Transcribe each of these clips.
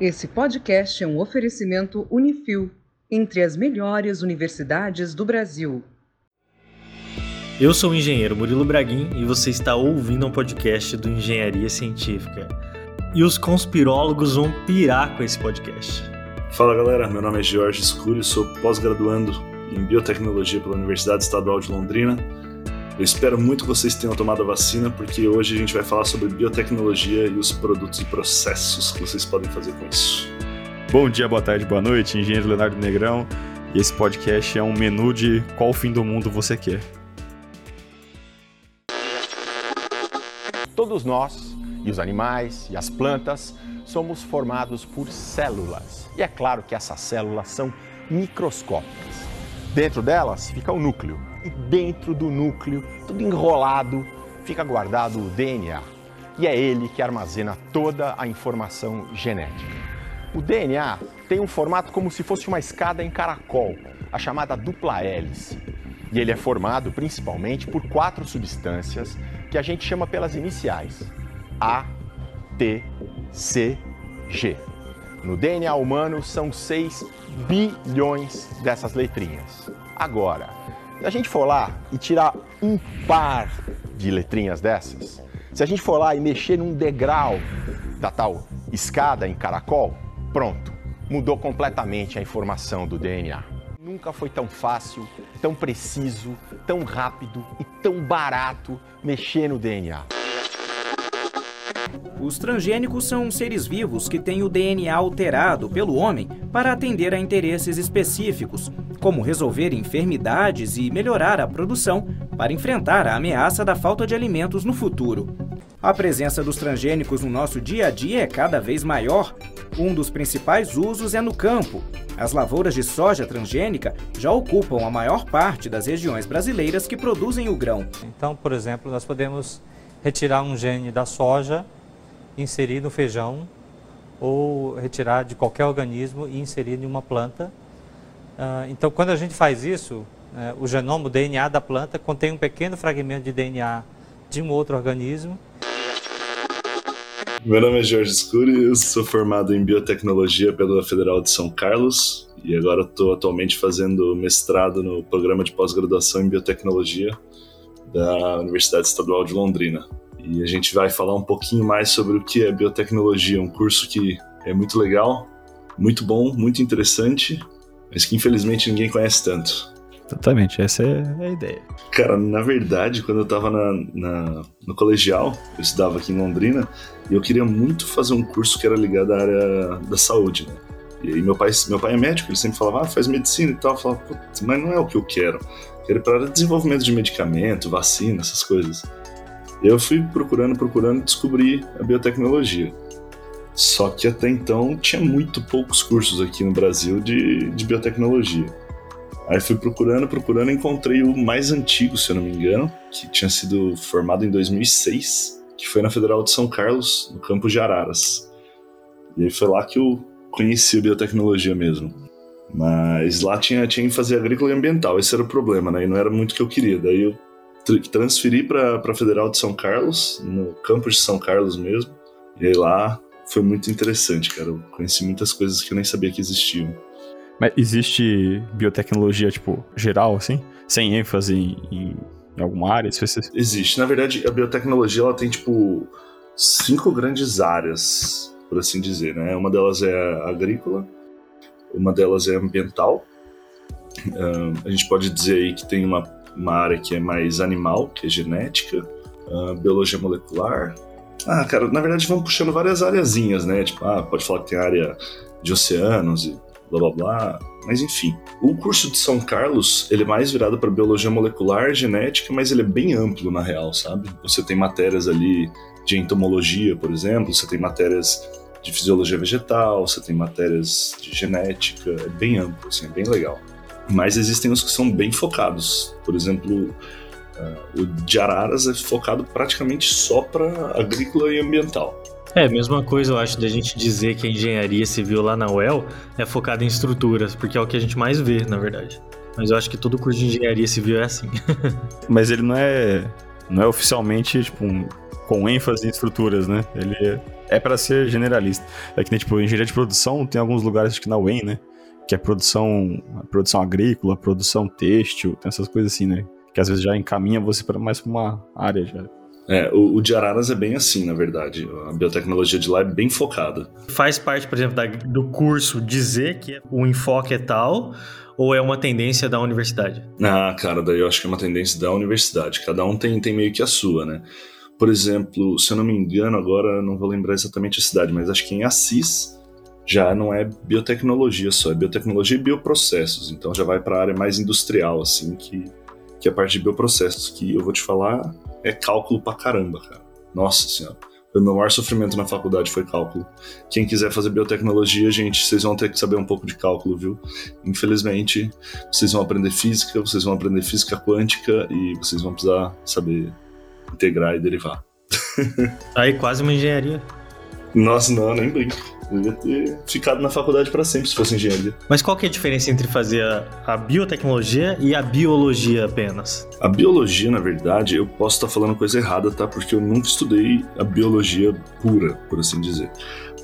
Esse podcast é um oferecimento Unifil, entre as melhores universidades do Brasil. Eu sou o engenheiro Murilo Braguin e você está ouvindo um podcast do Engenharia Científica. E os conspirólogos vão pirar com esse podcast. Fala galera, meu nome é Jorge Escuro e sou pós-graduando em Biotecnologia pela Universidade Estadual de Londrina. Eu espero muito que vocês tenham tomado a vacina, porque hoje a gente vai falar sobre biotecnologia e os produtos e processos que vocês podem fazer com isso. Bom dia, boa tarde, boa noite, engenheiro Leonardo Negrão. E esse podcast é um menu de qual fim do mundo você quer. Todos nós, e os animais, e as plantas, somos formados por células. E é claro que essas células são microscópicas. Dentro delas fica o núcleo. E dentro do núcleo, tudo enrolado, fica guardado o DNA. E é ele que armazena toda a informação genética. O DNA tem um formato como se fosse uma escada em caracol, a chamada dupla hélice. E ele é formado principalmente por quatro substâncias que a gente chama pelas iniciais: A, T, C, G. No DNA humano são 6 bilhões dessas letrinhas. Agora, se a gente for lá e tirar um par de letrinhas dessas, se a gente for lá e mexer num degrau da tal escada em caracol, pronto, mudou completamente a informação do DNA. Nunca foi tão fácil, tão preciso, tão rápido e tão barato mexer no DNA. Os transgênicos são seres vivos que têm o DNA alterado pelo homem para atender a interesses específicos, como resolver enfermidades e melhorar a produção para enfrentar a ameaça da falta de alimentos no futuro. A presença dos transgênicos no nosso dia a dia é cada vez maior. Um dos principais usos é no campo. As lavouras de soja transgênica já ocupam a maior parte das regiões brasileiras que produzem o grão. Então, por exemplo, nós podemos retirar um gene da soja, inserir no feijão, ou retirar de qualquer organismo e inserir em uma planta. Então, quando a gente faz isso, o genoma, o DNA da planta, contém um pequeno fragmento de DNA de um outro organismo meu nome é Jorge Scuri, eu sou formado em biotecnologia pela Federal de São Carlos e agora estou atualmente fazendo mestrado no programa de pós-graduação em biotecnologia da Universidade Estadual de Londrina. E a gente vai falar um pouquinho mais sobre o que é biotecnologia, um curso que é muito legal, muito bom, muito interessante, mas que infelizmente ninguém conhece tanto. Exatamente, essa é a ideia. Cara, na verdade, quando eu tava na, na, no colegial, eu estudava aqui em Londrina, e eu queria muito fazer um curso que era ligado à área da saúde, né? E aí meu pai, meu pai é médico, ele sempre falava, ah, faz medicina e tal. Eu falava, putz, mas não é o que eu quero. Eu quero ir para desenvolvimento de medicamento, vacina, essas coisas. Eu fui procurando, procurando descobri a biotecnologia. Só que até então tinha muito poucos cursos aqui no Brasil de, de biotecnologia. Aí fui procurando, procurando, encontrei o mais antigo, se eu não me engano, que tinha sido formado em 2006, que foi na Federal de São Carlos, no campus de Araras. E aí foi lá que eu conheci a biotecnologia mesmo. Mas lá tinha, tinha que fazer agrícola e ambiental, esse era o problema, né? E não era muito o que eu queria. Daí eu transferi para a Federal de São Carlos, no campus de São Carlos mesmo. E aí lá foi muito interessante, cara. Eu conheci muitas coisas que eu nem sabia que existiam. Mas existe biotecnologia, tipo, geral, assim? Sem ênfase em, em alguma área? Existe. Na verdade, a biotecnologia, ela tem, tipo, cinco grandes áreas, por assim dizer, né? Uma delas é agrícola, uma delas é ambiental. Uh, a gente pode dizer aí que tem uma, uma área que é mais animal, que é genética, uh, biologia molecular. Ah, cara, na verdade vão puxando várias areazinhas, né? Tipo, ah, pode falar que tem área de oceanos e blá blá blá. Mas enfim, o curso de São Carlos ele é mais virado para biologia molecular, genética, mas ele é bem amplo na real, sabe? Você tem matérias ali de entomologia, por exemplo, você tem matérias de fisiologia vegetal, você tem matérias de genética, é bem amplo, assim, é bem legal. Mas existem os que são bem focados. Por exemplo, o de Araras é focado praticamente só para agrícola e ambiental. É, mesma coisa eu acho da gente dizer que a engenharia civil lá na UEL é focada em estruturas, porque é o que a gente mais vê, na verdade. Mas eu acho que todo curso de engenharia civil é assim. Mas ele não é Não é oficialmente, tipo, um, com ênfase em estruturas, né? Ele é, é para ser generalista. É que nem, tipo, engenharia de produção tem alguns lugares, acho que na UEM, né? Que é produção, produção agrícola, produção têxtil, tem essas coisas assim, né? Que às vezes já encaminha você para mais pra uma área já. É, o, o, de Araras é bem assim, na verdade. A biotecnologia de lá é bem focada. Faz parte, por exemplo, da, do curso dizer que o enfoque é tal, ou é uma tendência da universidade? Ah, cara, daí eu acho que é uma tendência da universidade. Cada um tem, tem meio que a sua, né? Por exemplo, se eu não me engano, agora não vou lembrar exatamente a cidade, mas acho que em Assis já não é biotecnologia só, é biotecnologia e bioprocessos. Então já vai para a área mais industrial, assim, que, que é a parte de bioprocessos, que eu vou te falar é cálculo pra caramba, cara. Nossa senhora. O meu maior sofrimento na faculdade foi cálculo. Quem quiser fazer biotecnologia, gente, vocês vão ter que saber um pouco de cálculo, viu? Infelizmente, vocês vão aprender física, vocês vão aprender física quântica e vocês vão precisar saber integrar e derivar. Aí quase uma engenharia. Nossa, não, nem brinco. Eu ia ter ficado na faculdade para sempre se fosse engenharia. Mas qual que é a diferença entre fazer a, a, biotecnologia e a biologia apenas? A biologia, na verdade, eu posso estar falando coisa errada, tá? Porque eu nunca estudei a biologia pura, por assim dizer.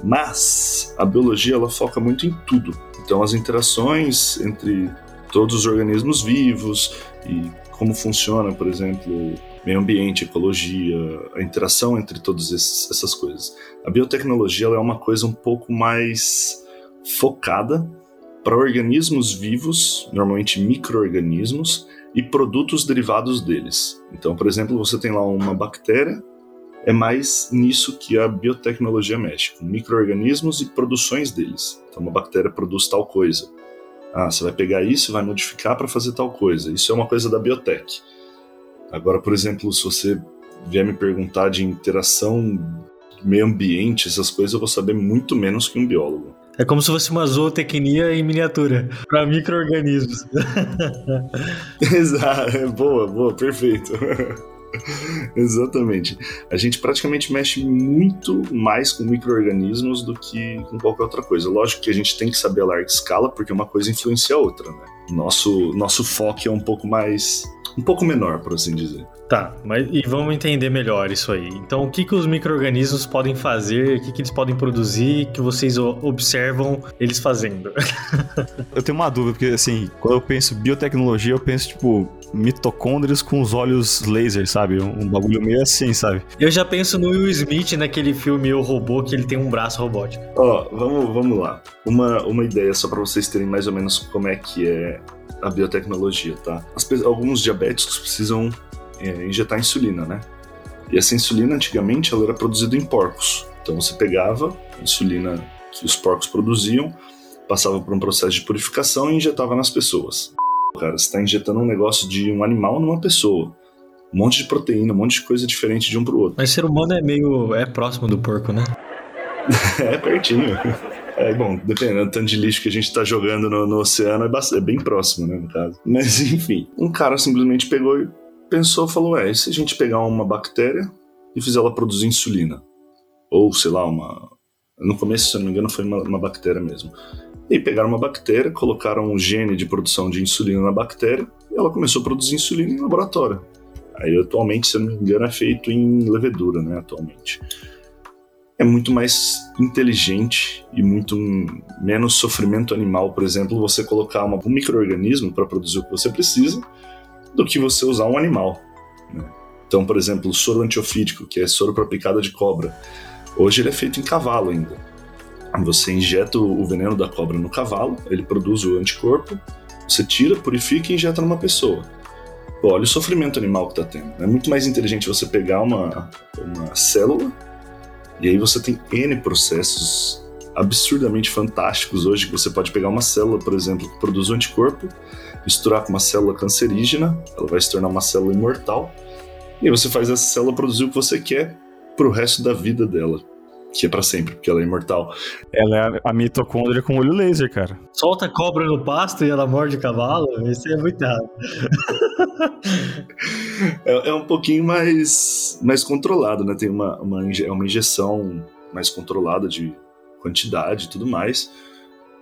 Mas a biologia ela foca muito em tudo. Então as interações entre todos os organismos vivos e como funciona, por exemplo, meio ambiente, ecologia, a interação entre todas essas coisas. A biotecnologia é uma coisa um pouco mais focada para organismos vivos, normalmente micro-organismos, e produtos derivados deles. Então, por exemplo, você tem lá uma bactéria, é mais nisso que a biotecnologia mexe, com micro-organismos e produções deles. Então, uma bactéria produz tal coisa. Ah, você vai pegar isso vai modificar para fazer tal coisa. Isso é uma coisa da biotech. Agora, por exemplo, se você vier me perguntar de interação meio ambiente, essas coisas, eu vou saber muito menos que um biólogo. É como se fosse uma zootecnia em miniatura para micro-organismos. Exato, é boa, boa, perfeito. Exatamente. A gente praticamente mexe muito mais com micro-organismos do que com qualquer outra coisa. Lógico que a gente tem que saber a larga escala, porque uma coisa influencia a outra, né? Nosso, nosso foco é um pouco mais um pouco menor, por assim dizer. Tá, mas e vamos entender melhor isso aí. Então, o que, que os micro-organismos podem fazer, o que, que eles podem produzir, que vocês observam eles fazendo? eu tenho uma dúvida, porque assim, quando eu penso biotecnologia, eu penso, tipo, mitocôndrias com os olhos laser, sabe? Um bagulho meio assim, sabe? Eu já penso no Will Smith naquele filme O Robô, que ele tem um braço robótico. Ó, oh, vamos, vamos lá. Uma, uma ideia só para vocês terem mais ou menos como é que é a biotecnologia, tá? As, alguns diabéticos precisam é, injetar insulina, né? E essa insulina, antigamente, ela era produzida em porcos. Então você pegava a insulina que os porcos produziam, passava por um processo de purificação e injetava nas pessoas. Cara, você está injetando um negócio de um animal numa pessoa. Um monte de proteína, um monte de coisa diferente de um pro outro. Mas ser humano é meio. é próximo do porco, né? é pertinho. É, bom, dependendo do tanto de lixo que a gente tá jogando no, no oceano, é, bastante, é, bem próximo, né, no caso. Mas, enfim, um cara simplesmente pegou e pensou, falou, é, e se a gente pegar uma bactéria e fizer ela produzir insulina? Ou, sei lá, uma... No começo, se eu não me engano, foi uma, uma bactéria mesmo. E pegaram uma bactéria, colocaram um gene de produção de insulina na bactéria e ela começou a produzir insulina em laboratório. Aí, atualmente, se eu não me engano, é feito em levedura, né, atualmente é muito mais inteligente e muito menos sofrimento animal, por exemplo, você colocar uma, um microorganismo para produzir o que você precisa, do que você usar um animal. Né? Então, por exemplo, o soro antiofídico, que é soro para picada de cobra, hoje ele é feito em cavalo ainda. Você injeta o veneno da cobra no cavalo, ele produz o anticorpo, você tira, purifica e injeta numa pessoa. Pô, olha o sofrimento animal que está tendo. É muito mais inteligente você pegar uma, uma célula e aí você tem N processos absurdamente fantásticos hoje, que você pode pegar uma célula, por exemplo, que produz um anticorpo, misturar com uma célula cancerígena, ela vai se tornar uma célula imortal, e aí você faz essa célula produzir o que você quer pro resto da vida dela. Que é para sempre, porque ela é imortal. Ela é a mitocôndria com olho laser, cara. Solta cobra no pasto e ela morde cavalo? Isso é muito errado. é, é, um pouquinho mais, mais controlado, né? Tem uma, uma, é uma injeção mais controlada de quantidade e tudo mais.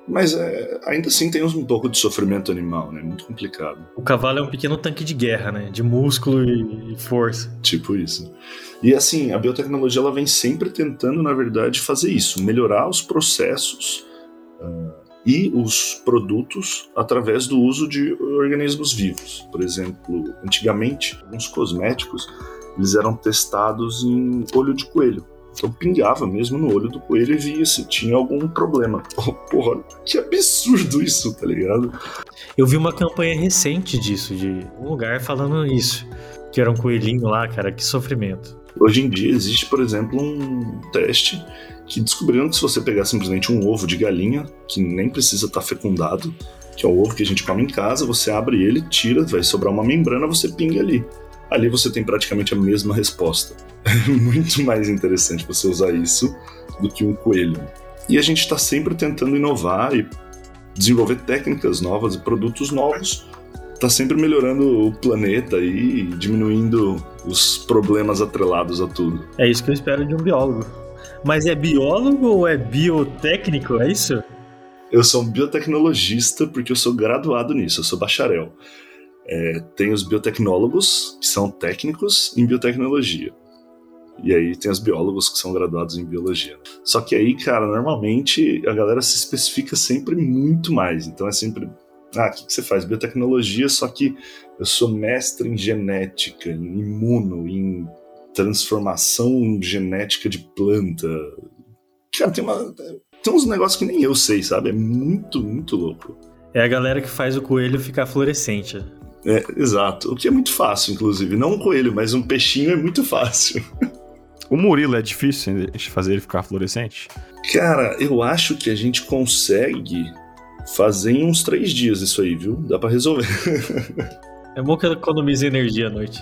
Mas é, ainda assim tem um pouco de sofrimento animal, né? Muito complicado. O cavalo é um pequeno tanque de guerra, né? De músculo e, força. Tipo isso. E assim, a biotecnologia ela vem sempre tentando, na verdade, fazer isso, melhorar os processos uh, e os produtos através do uso de organismos vivos. Por exemplo, antigamente, alguns cosméticos eles eram testados em olho de coelho. Então pingava mesmo no olho do coelho e via se tinha algum problema. Oh, porra, que absurdo isso, tá ligado? Eu vi uma campanha recente disso, de um lugar falando isso. Que era um coelhinho lá, cara, que sofrimento. Hoje em dia existe, por exemplo, um teste que descobriram que se você pegar simplesmente um ovo de galinha, que nem precisa estar tá fecundado, que é o ovo que a gente come em casa, você abre ele, tira, vai sobrar uma membrana, você pinga ali ali você tem praticamente a mesma resposta. É muito mais interessante você usar isso do que um coelho. E a gente está sempre tentando inovar e desenvolver técnicas novas e produtos novos. Está sempre melhorando o planeta e diminuindo os problemas atrelados a tudo. É isso que eu espero de um biólogo. Mas é biólogo ou é biotécnico? É isso? Eu sou um biotecnologista porque eu sou graduado nisso, eu sou bacharel. É, tem os biotecnólogos, que são técnicos em biotecnologia. E aí tem os biólogos que são graduados em biologia. Só que aí, cara, normalmente a galera se especifica sempre muito mais. Então é sempre. Ah, o que, que você faz? Biotecnologia, só que eu sou mestre em genética, em imuno, em transformação genética de planta. Cara, tem, uma, tem uns negócios que nem eu sei, sabe? É muito, muito louco. É a galera que faz o coelho ficar fluorescente. É, exato. O que é muito fácil, inclusive. Não um coelho, mas um peixinho é muito fácil. O Murilo é difícil de fazer ele ficar fluorescente? Cara, eu acho que a gente consegue fazer em uns três dias isso aí, viu? Dá para resolver. é bom que economiza energia à noite.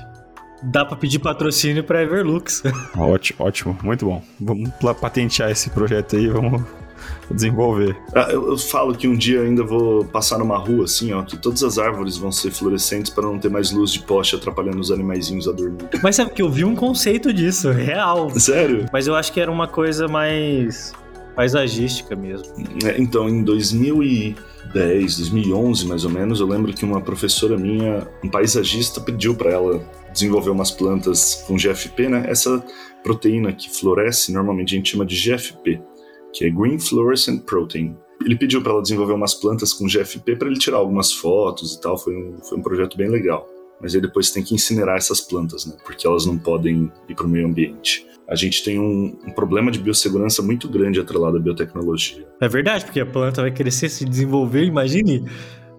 Dá para pedir patrocínio para Everlux. Ótimo, ótimo, muito bom. Vamos patentear esse projeto aí, vamos desenvolver. Ah, eu, eu, falo que um dia ainda vou passar numa rua assim, ó, que todas as árvores vão ser fluorescentes para não ter mais luz de poste atrapalhando os animaizinhos a dormir. Mas sabe que eu vi um conceito disso, real. Sério? Mas eu acho que era uma coisa mais paisagística mesmo. É, então, em 2010, 2011 mais ou menos, eu lembro que uma professora minha, um paisagista, pediu para ela desenvolver umas plantas com GFP, né? Essa proteína que floresce, normalmente a gente chama de GFP que é Green Fluorescent Protein. Ele pediu para ela desenvolver umas plantas com GFP para ele tirar algumas fotos e tal. Foi um, foi um projeto bem legal. Mas aí depois tem que incinerar essas plantas, né? Porque elas não podem ir para o meio ambiente. A gente tem um, um, problema de biossegurança muito grande atrelado à biotecnologia. É verdade, porque a planta vai crescer, se desenvolver, imagine.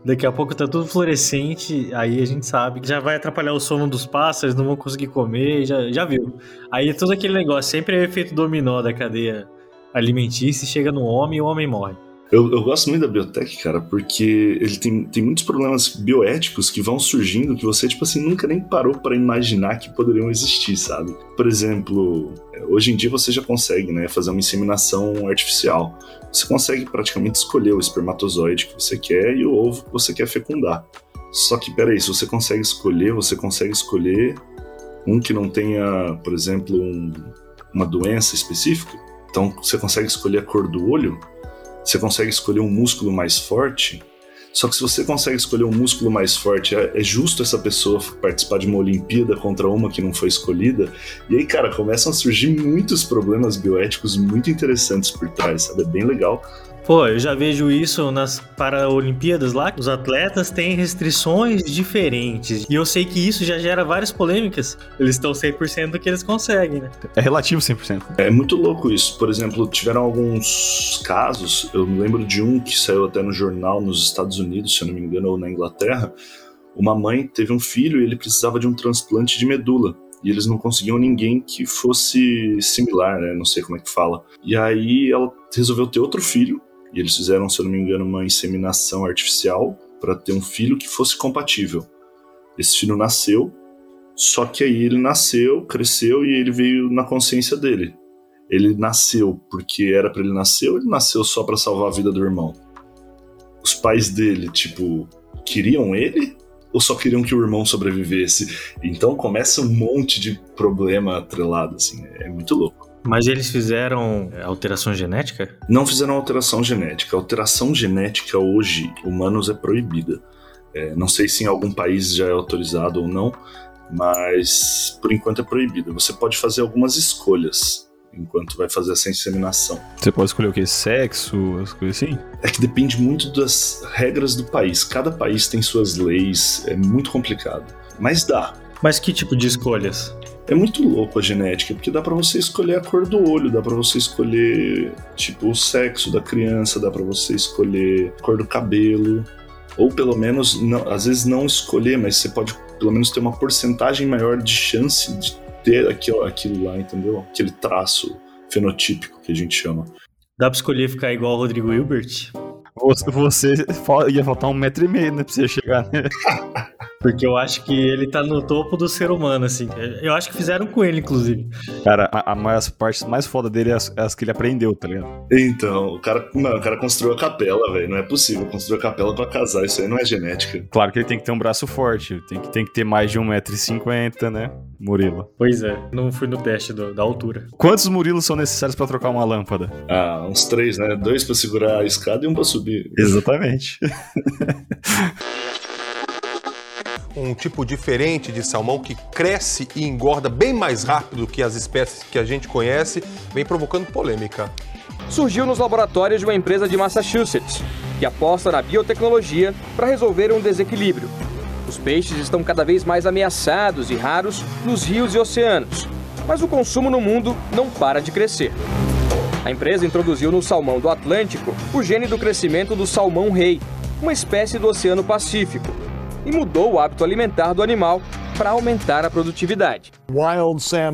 Daqui a pouco tá tudo fluorescente, aí a gente sabe que já vai atrapalhar o sono dos pássaros, não vão conseguir comer, já, já viu. Aí é todo aquele negócio, sempre é o efeito dominó da cadeia alimentícia, chega no homem e o homem morre. Eu, eu, gosto muito da biotech, cara, porque ele tem, tem muitos problemas bioéticos que vão surgindo que você, tipo assim, nunca nem parou para imaginar que poderiam existir, sabe? Por exemplo, hoje em dia você já consegue, né, fazer uma inseminação artificial. Você consegue praticamente escolher o espermatozoide que você quer e o ovo que você quer fecundar. Só que, peraí, se você consegue escolher, você consegue escolher um que não tenha, por exemplo, um, uma doença específica? Então você consegue escolher a cor do olho, você consegue escolher um músculo mais forte. Só que se você consegue escolher um músculo mais forte, é, é justo essa pessoa participar de uma Olimpíada contra uma que não foi escolhida. E aí, cara, começam a surgir muitos problemas bioéticos muito interessantes por trás, sabe? É bem legal. Pô, eu já vejo isso nas Paralimpíadas lá, os atletas têm restrições diferentes. E eu sei que isso já gera várias polêmicas. Eles estão 100% do que eles conseguem, né? É relativo 100%. É muito louco isso. Por exemplo, tiveram alguns casos, eu me lembro de um que saiu até no jornal nos Estados Unidos, se eu não me engano, ou na Inglaterra. Uma mãe teve um filho e ele precisava de um transplante de medula e eles não conseguiam ninguém que fosse similar, né? Não sei como é que fala. E aí ela resolveu ter outro filho e eles fizeram, se eu não me engano, uma inseminação artificial para ter um filho que fosse compatível. Esse filho nasceu, só que aí ele nasceu, cresceu e ele veio na consciência dele. Ele nasceu porque era para ele nascer ou ele nasceu só para salvar a vida do irmão? Os pais dele, tipo, queriam ele ou só queriam que o irmão sobrevivesse? Então começa um monte de problema atrelado, assim, é muito louco. Mas eles fizeram é, alteração genética? Não fizeram alteração genética. Alteração genética hoje, humanos, é proibida. É, não sei se em algum país já é autorizado ou não, mas por enquanto é proibido. Você pode fazer algumas escolhas enquanto vai fazer essa inseminação. Você pode escolher o que? Sexo, as coisas assim? É que depende muito das regras do país. Cada país tem suas leis, é muito complicado. Mas dá. Mas que tipo de escolhas? É muito louco a genética, porque dá para você escolher a cor do olho, dá para você escolher tipo o sexo da criança, dá para você escolher a cor do cabelo, ou pelo menos não, às vezes não escolher, mas você pode pelo menos ter uma porcentagem maior de chance de ter aquilo, aquilo lá, entendeu? Aquele traço fenotípico que a gente chama. Dá pra escolher ficar igual o Rodrigo Hilbert? Você, você ia faltar um metro e meio, né? Pra você chegar, né? Porque eu acho que ele tá no topo do ser humano, assim. Eu acho que fizeram com ele, inclusive. Cara, a, a mais, parte mais foda dele é as, é as, que ele aprendeu, tá ligado? Então, o cara, não, o cara construiu a capela, velho. Não é possível construir a capela pra casar. Isso aí não é genética. Claro que ele tem que ter um braço forte. Tem que, tem que ter mais de 1,50m, né? Murilo. Pois é, não fui no teste do, da altura. Quantos Murilos são necessários para trocar uma lâmpada? Ah, uns três, né? Dois para segurar a escada e um para subir. Exatamente. um tipo diferente de salmão que cresce e engorda bem mais rápido que as espécies que a gente conhece, vem provocando polêmica. Surgiu nos laboratórios de uma empresa de Massachusetts, que aposta na biotecnologia para resolver um desequilíbrio. Os peixes estão cada vez mais ameaçados e raros nos rios e oceanos, mas o consumo no mundo não para de crescer. A empresa introduziu no salmão do Atlântico o gene do crescimento do salmão-rei, uma espécie do Oceano Pacífico, e mudou o hábito alimentar do animal para aumentar a produtividade.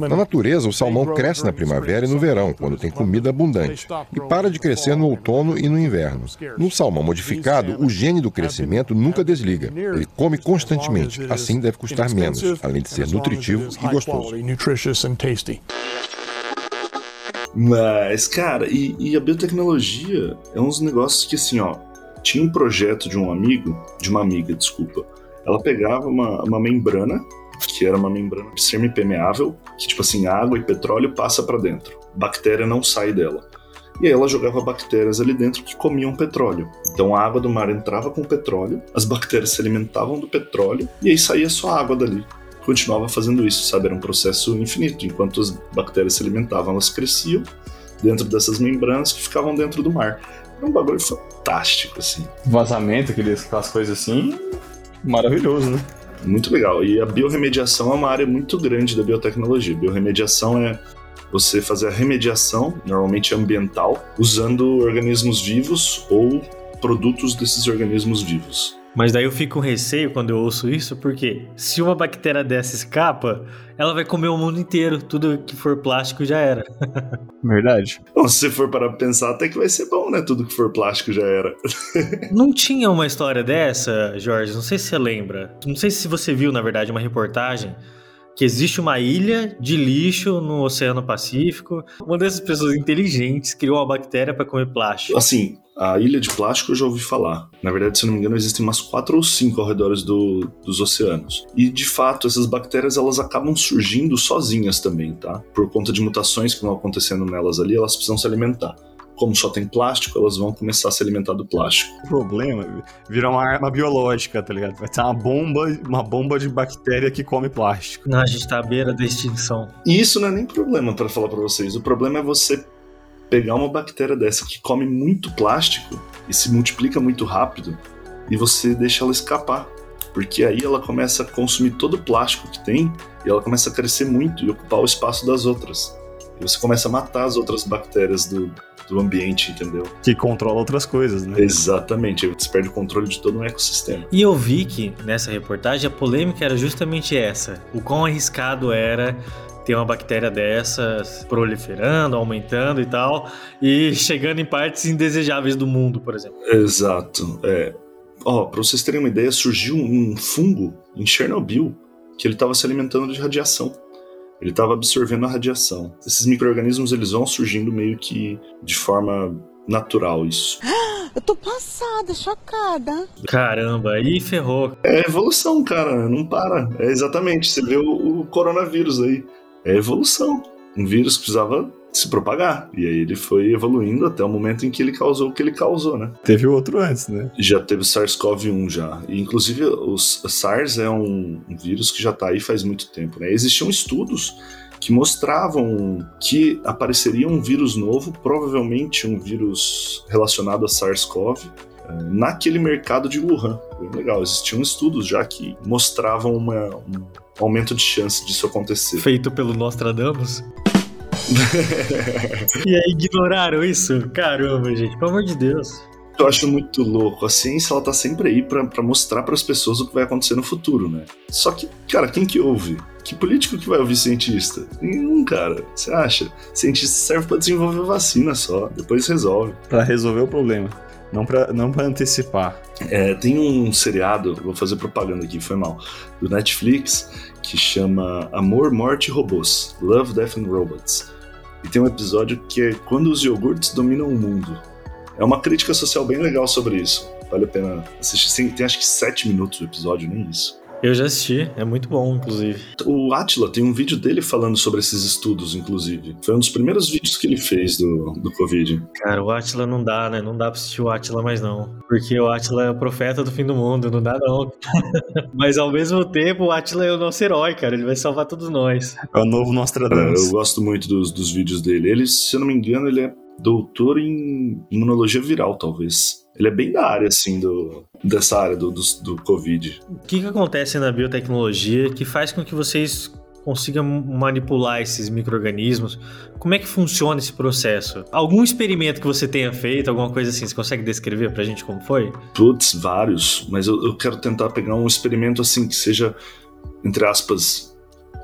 Na natureza, o salmão cresce na primavera e no verão, quando tem comida abundante, e para de crescer no outono e no inverno. No salmão modificado, o gene do crescimento nunca desliga. Ele come constantemente, assim deve custar menos, além de ser nutritivo e gostoso. Mas, cara, e, e a biotecnologia é uns negócios que, assim, ó, tinha um projeto de um amigo, de uma amiga, desculpa, ela pegava uma, uma membrana, que era uma membrana semi-permeável, que tipo assim, água e petróleo passa para dentro. Bactéria não sai dela. E aí ela jogava bactérias ali dentro que comiam petróleo. Então a água do mar entrava com petróleo, as bactérias se alimentavam do petróleo e aí saía só água dali. Continuava fazendo isso, sabe? Era um processo infinito. Enquanto as bactérias se alimentavam, elas cresciam dentro dessas membranas que ficavam dentro do mar. Era um bagulho fantástico, assim. Vazamento, aquelas coisas assim, Maravilhoso, né? Muito legal. E a biorremediação é uma área muito grande da biotecnologia. Biorremediação é você fazer a remediação, normalmente ambiental, usando organismos vivos ou produtos desses organismos vivos. Mas daí eu fico com receio quando eu ouço isso, porque se uma bactéria dessa escapa, ela vai comer o mundo inteiro. Tudo que for plástico já era. Verdade. Bom, se for para pensar, até que vai ser bom, né? Tudo que for plástico já era. Não tinha uma história dessa, Jorge? Não sei se você lembra. Não sei se você viu, na verdade, uma reportagem que existe uma ilha de lixo no Oceano Pacífico. Uma dessas pessoas inteligentes criou uma bactéria para comer plástico. Assim, a ilha de plástico eu já ouvi falar. Na verdade, se não me engano, existem umas quatro ou cinco ao redor do, dos oceanos. E de fato, essas bactérias elas acabam surgindo sozinhas também, tá? Por conta de mutações que vão acontecendo nelas ali, elas precisam se alimentar como só tem plástico, elas vão começar a se alimentar do plástico. O problema vira uma arma biológica, tá ligado? Vai ter uma bomba, uma bomba de bactéria que come plástico. Não, a gente tá à beira da extinção. E isso não é nem problema para falar para vocês. O problema é você pegar uma bactéria dessa que come muito plástico e se multiplica muito rápido e você deixa ela escapar. Porque aí ela começa a consumir todo o plástico que tem e ela começa a crescer muito e ocupar o espaço das outras. E você começa a matar as outras bactérias do, do ambiente, entendeu? Que controla outras coisas, né? Exatamente, você perde o controle de todo um ecossistema. E eu vi que nessa reportagem a polêmica era justamente essa: o quão arriscado era ter uma bactéria dessas proliferando, aumentando e tal, e chegando em partes indesejáveis do mundo, por exemplo. Exato. É. Ó, pra vocês terem uma ideia, surgiu um fungo em Chernobyl que ele estava se alimentando de radiação. Ele estava absorvendo a radiação. Esses micro-organismos eles vão surgindo meio que de forma natural, isso. Eu tô passada, chocada. Caramba, aí ferrou. É evolução, cara, não para. É exatamente, você vê o, o coronavírus aí. É evolução. Um vírus precisava se propagar. E aí ele foi evoluindo até o momento em que ele causou o que ele causou, né? Teve outro antes, né? Já teve o SARS-CoV-1 já. E, inclusive, o SARS é um vírus que já está aí faz muito tempo, né? Existiam estudos que mostravam que apareceria um vírus novo, provavelmente um vírus relacionado a SARS-CoV, eh, naquele mercado de Wuhan. Bem legal. Existiam estudos já que mostravam uma, um aumento de chance disso acontecer. Feito pelo Nostradamus? e aí ignoraram isso? Caramba, gente, pelo amor de Deus. Eu acho muito louco. A ciência ela tá sempre aí para mostrar para as pessoas o que vai acontecer no futuro, né? Só que, cara, quem que ouve? Que político que vai ouvir cientista? Nenhum, cara. Você acha? Cientista serve para desenvolver vacina só, depois resolve. Para resolver o problema, não para não pra antecipar. É, tem um seriado, vou fazer propaganda aqui, foi mal, do Netflix, que chama Amor, Morte e Robôs Love, Death and Robots. E tem um episódio que é Quando os iogurtes dominam o mundo. É uma crítica social bem legal sobre isso. Vale a pena assistir. Tem acho que sete minutos o episódio, nem isso. Eu já assisti, é muito bom, inclusive. O Atila tem um vídeo dele falando sobre esses estudos, inclusive. Foi um dos primeiros vídeos que ele fez do, do Covid. Cara, o Atila não dá, né? Não dá pra assistir o Atila mais não. Porque o Atila é o profeta do fim do mundo, não dá não. Mas ao mesmo tempo, o Atila é o nosso herói, cara. Ele vai salvar todos nós. É o novo Nostradamus. É, eu gosto muito dos, dos vídeos dele. Ele, se eu não me engano, ele é doutor em imunologia viral, talvez. Ele é bem da área, assim, do, dessa área do, do, do Covid. O que, que acontece na biotecnologia que faz com que vocês consigam manipular esses micro-organismos? Como é que funciona esse processo? Algum experimento que você tenha feito, alguma coisa assim, você consegue descrever pra gente como foi? Putz, vários, mas eu, eu quero tentar pegar um experimento assim que seja, entre aspas,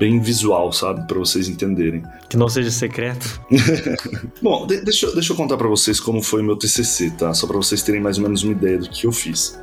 bem visual, sabe? para vocês entenderem. Que não seja secreto. Bom, de deixa, deixa eu contar para vocês como foi o meu TCC, tá? Só para vocês terem mais ou menos uma ideia do que eu fiz.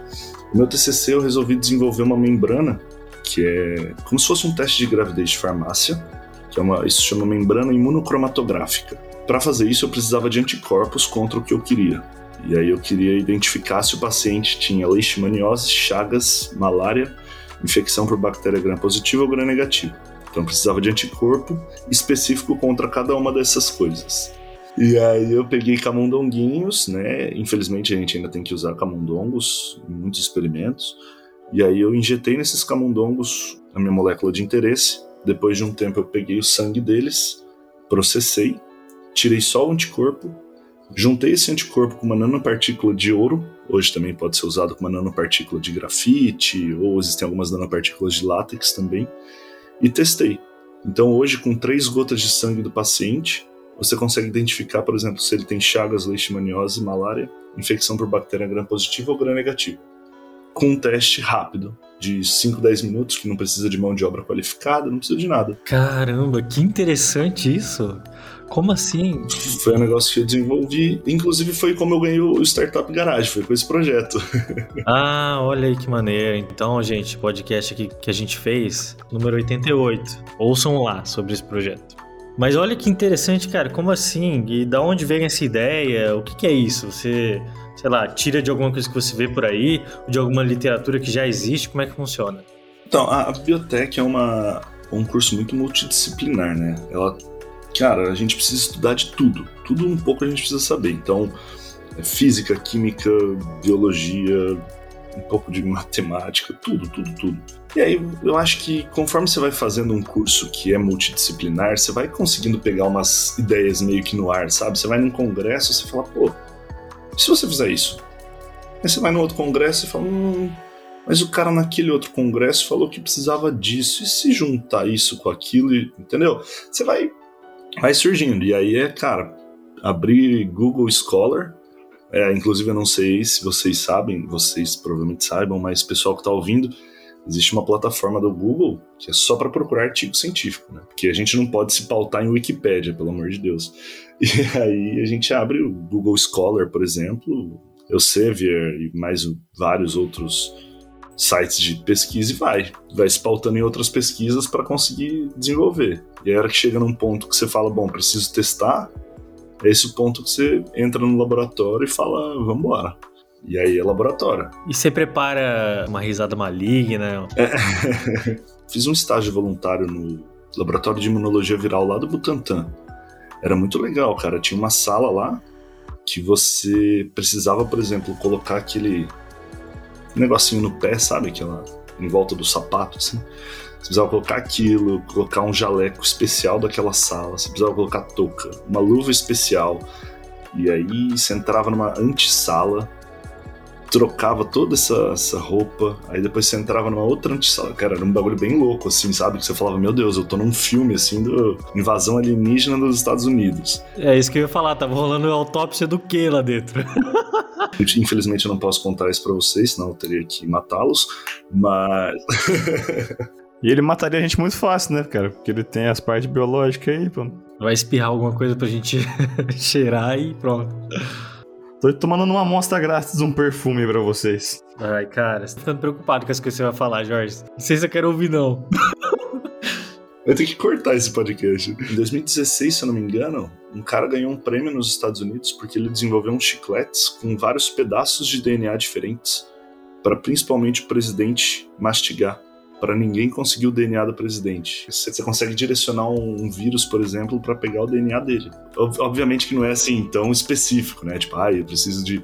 No meu TCC eu resolvi desenvolver uma membrana que é como se fosse um teste de gravidez de farmácia, que é uma, isso chama membrana imunocromatográfica. Para fazer isso eu precisava de anticorpos contra o que eu queria. E aí eu queria identificar se o paciente tinha leishmaniose, chagas, malária, infecção por bactéria gram positiva ou gram negativa. Então precisava de anticorpo específico contra cada uma dessas coisas. E aí eu peguei camundonguinhos, né? Infelizmente a gente ainda tem que usar camundongos em muitos experimentos. E aí eu injetei nesses camundongos a minha molécula de interesse. Depois de um tempo eu peguei o sangue deles, processei, tirei só o anticorpo, juntei esse anticorpo com uma nanopartícula de ouro. Hoje também pode ser usado com uma nanopartícula de grafite, ou existem algumas nanopartículas de látex também e testei. Então, hoje, com três gotas de sangue do paciente, você consegue identificar, por exemplo, se ele tem chagas, leishmaniose, malária, infecção por bactéria gram-positiva ou gram-negativa. Com um teste rápido, de 5, 10 minutos, que não precisa de mão de obra qualificada, não precisa de nada. Caramba, que interessante isso! Como assim? Foi um negócio que eu desenvolvi. Inclusive, foi como eu ganhei o Startup Garage, foi com esse projeto. ah, olha aí que maneiro. Então, gente, podcast aqui que a gente fez, número 88. Ouçam lá sobre esse projeto. Mas olha que interessante, cara. Como assim? E da onde vem essa ideia? O que, que é isso? Você, sei lá, tira de alguma coisa que você vê por aí, de alguma literatura que já existe? Como é que funciona? Então, a biotech é uma, um curso muito multidisciplinar, né? Ela cara, a gente precisa estudar de tudo. Tudo um pouco a gente precisa saber. Então, física, química, biologia, um pouco de matemática, tudo, tudo, tudo. E aí eu acho que conforme você vai fazendo um curso que é multidisciplinar, você vai conseguindo pegar umas ideias meio que no ar, sabe? Você vai num congresso, você fala, pô, e se você fizer isso? Aí você vai no outro congresso e fala, hum, mas o cara naquele outro congresso falou que precisava disso. E se juntar isso com aquilo, entendeu? Você vai vai surgindo. E aí é, cara, abrir Google Scholar. É, inclusive, eu não sei se vocês sabem, vocês provavelmente saibam, mas pessoal que está ouvindo, existe uma plataforma do Google que é só para procurar artigo científico, né? Porque a gente não pode se pautar em Wikipédia, pelo amor de Deus. E aí a gente abre o Google Scholar, por exemplo, Elsevier e mais vários outros sites de pesquisa e vai. Vai se pautando em outras pesquisas para conseguir desenvolver. E aí, a hora que chega num ponto que você fala, bom, preciso testar, é esse o ponto que você entra no laboratório e fala, vamos embora. E aí é laboratório. E você prepara uma risada maligna? É. Fiz um estágio voluntário no laboratório de imunologia viral lá do Butantan. Era muito legal, cara. Tinha uma sala lá que você precisava, por exemplo, colocar aquele negocinho no pé, sabe? Aquela em volta do sapato, assim. Você precisava colocar aquilo, colocar um jaleco especial daquela sala, você precisava colocar touca, uma luva especial. E aí você entrava numa antessala trocava toda essa, essa roupa, aí depois você entrava numa outra antessala. Cara, era um bagulho bem louco, assim, sabe? Que você falava, meu Deus, eu tô num filme, assim, do invasão alienígena dos Estados Unidos. É isso que eu ia falar, tava rolando autópsia do que lá dentro? Infelizmente eu não posso contar isso pra vocês, senão eu teria que matá-los, mas... E ele mataria a gente muito fácil, né, cara? Porque ele tem as partes biológicas aí, pronto. Vai espirrar alguma coisa pra gente cheirar e pronto. Tô tomando uma amostra grátis um perfume para vocês. Ai, cara, você tá ficando preocupado com as coisas que você vai falar, Jorge. Não sei se eu quero ouvir, não. Eu tenho que cortar esse podcast. Em 2016, se eu não me engano, um cara ganhou um prêmio nos Estados Unidos porque ele desenvolveu uns chicletes com vários pedaços de DNA diferentes para principalmente o presidente mastigar para ninguém conseguir o DNA do presidente. Você consegue direcionar um vírus, por exemplo, para pegar o DNA dele. Obviamente que não é assim tão específico, né? Tipo, ah, eu preciso de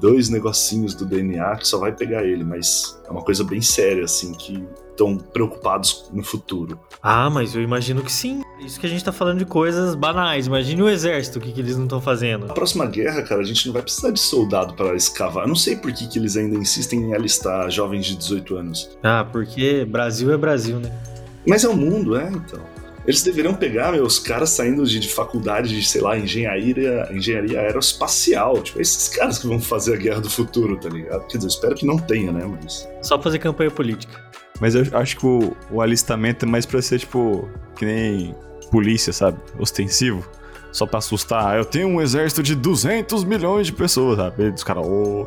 dois negocinhos do DNA que só vai pegar ele, mas é uma coisa bem séria, assim, que estão preocupados no futuro. Ah, mas eu imagino que sim. Isso que a gente tá falando de coisas banais. Imagine o exército, o que, que eles não estão fazendo. Na próxima guerra, cara, a gente não vai precisar de soldado para escavar. Eu não sei por que, que eles ainda insistem em alistar jovens de 18 anos. Ah, porque Brasil é Brasil, né? Mas é o mundo, é, então. Eles deveriam pegar, meus caras saindo de, de, faculdade de, sei lá, engenharia, engenharia aeroespacial. Tipo, esses caras que vão fazer a guerra do futuro, tá ligado? Quer dizer, eu espero que não tenha, né? Mas. Só fazer campanha política. Mas eu acho que o, o alistamento é mais pra ser, tipo, que nem polícia, sabe? Ostensivo. Só pra assustar. Eu tenho um exército de 200 milhões de pessoas, sabe? Os caras, oh,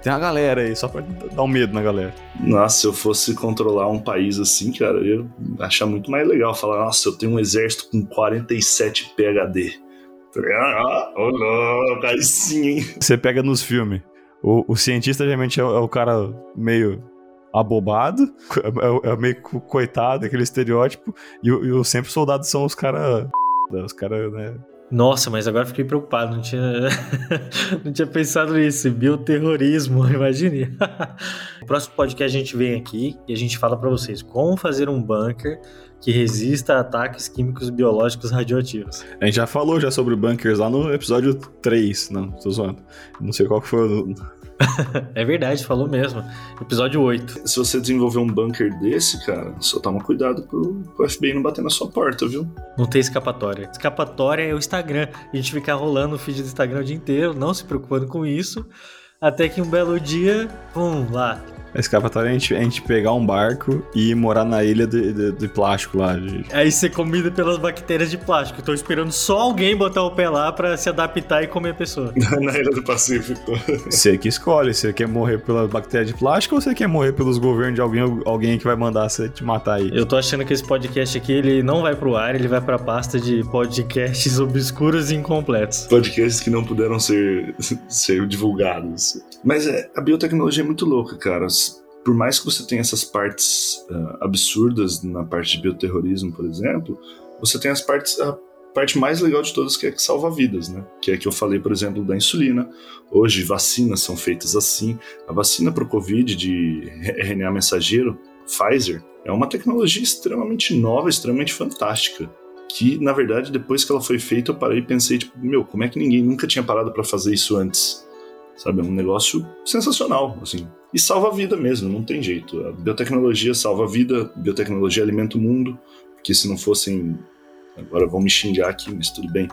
tem a galera aí, só pra dar um medo na galera. Nossa, se eu fosse controlar um país assim, cara, eu ia achar muito mais legal falar, nossa, eu tenho um exército com 47 PHD. Ah, ô louco, aí sim, hein? Você pega nos filmes. O, o cientista geralmente é, é o cara meio abobado, é, é, meio coitado, aquele estereótipo, e, e os sempre soldados são os caras. Os caras, né? Nossa, mas agora fiquei preocupado, não tinha, não tinha pensado nisso. Bioterrorismo, imagine. no próximo podcast a gente vem aqui e a gente fala para vocês como fazer um bunker que resista a ataques químicos, biológicos, radioativos. A gente já falou já sobre bunkers lá no episódio 3, não, tô zoando. Não sei qual foi o é verdade, falou mesmo. Episódio 8. Se você desenvolver um bunker desse, cara, só toma cuidado pro, pro FBI não bater na sua porta, viu? Não tem escapatória. Escapatória é o Instagram. A gente ficar rolando o feed do Instagram o dia inteiro, não se preocupando com isso. Até que um belo dia, pum, lá, a escapatória é a gente, a gente pegar um barco e ir morar na ilha de, de, de plástico lá. Gente. Aí você comida pelas bactérias de plástico. Tô esperando só alguém botar o pé lá pra se adaptar e comer a pessoa. na ilha do Pacífico. Você que escolhe. Você quer morrer pelas bactérias de plástico ou você quer morrer pelos governos de alguém, alguém que vai mandar você te matar aí? Eu tô achando que esse podcast aqui ele não vai pro ar, ele vai pra pasta de podcasts obscuros e incompletos. Podcasts que não puderam ser, ser divulgados. Mas é, a biotecnologia é muito louca, cara por mais que você tenha essas partes uh, absurdas na parte de bioterrorismo, por exemplo, você tem as partes a parte mais legal de todas que é que salva vidas, né? Que é que eu falei, por exemplo, da insulina. Hoje vacinas são feitas assim. A vacina para o COVID de RNA mensageiro, Pfizer, é uma tecnologia extremamente nova, extremamente fantástica. Que, na verdade, depois que ela foi feita, eu parei e pensei, tipo, meu, como é que ninguém nunca tinha parado para fazer isso antes? Sabe, é um negócio sensacional, assim. E salva a vida mesmo, não tem jeito. A biotecnologia salva a vida, a biotecnologia alimenta o mundo, porque se não fossem. Agora vão me xingar aqui, mas tudo bem.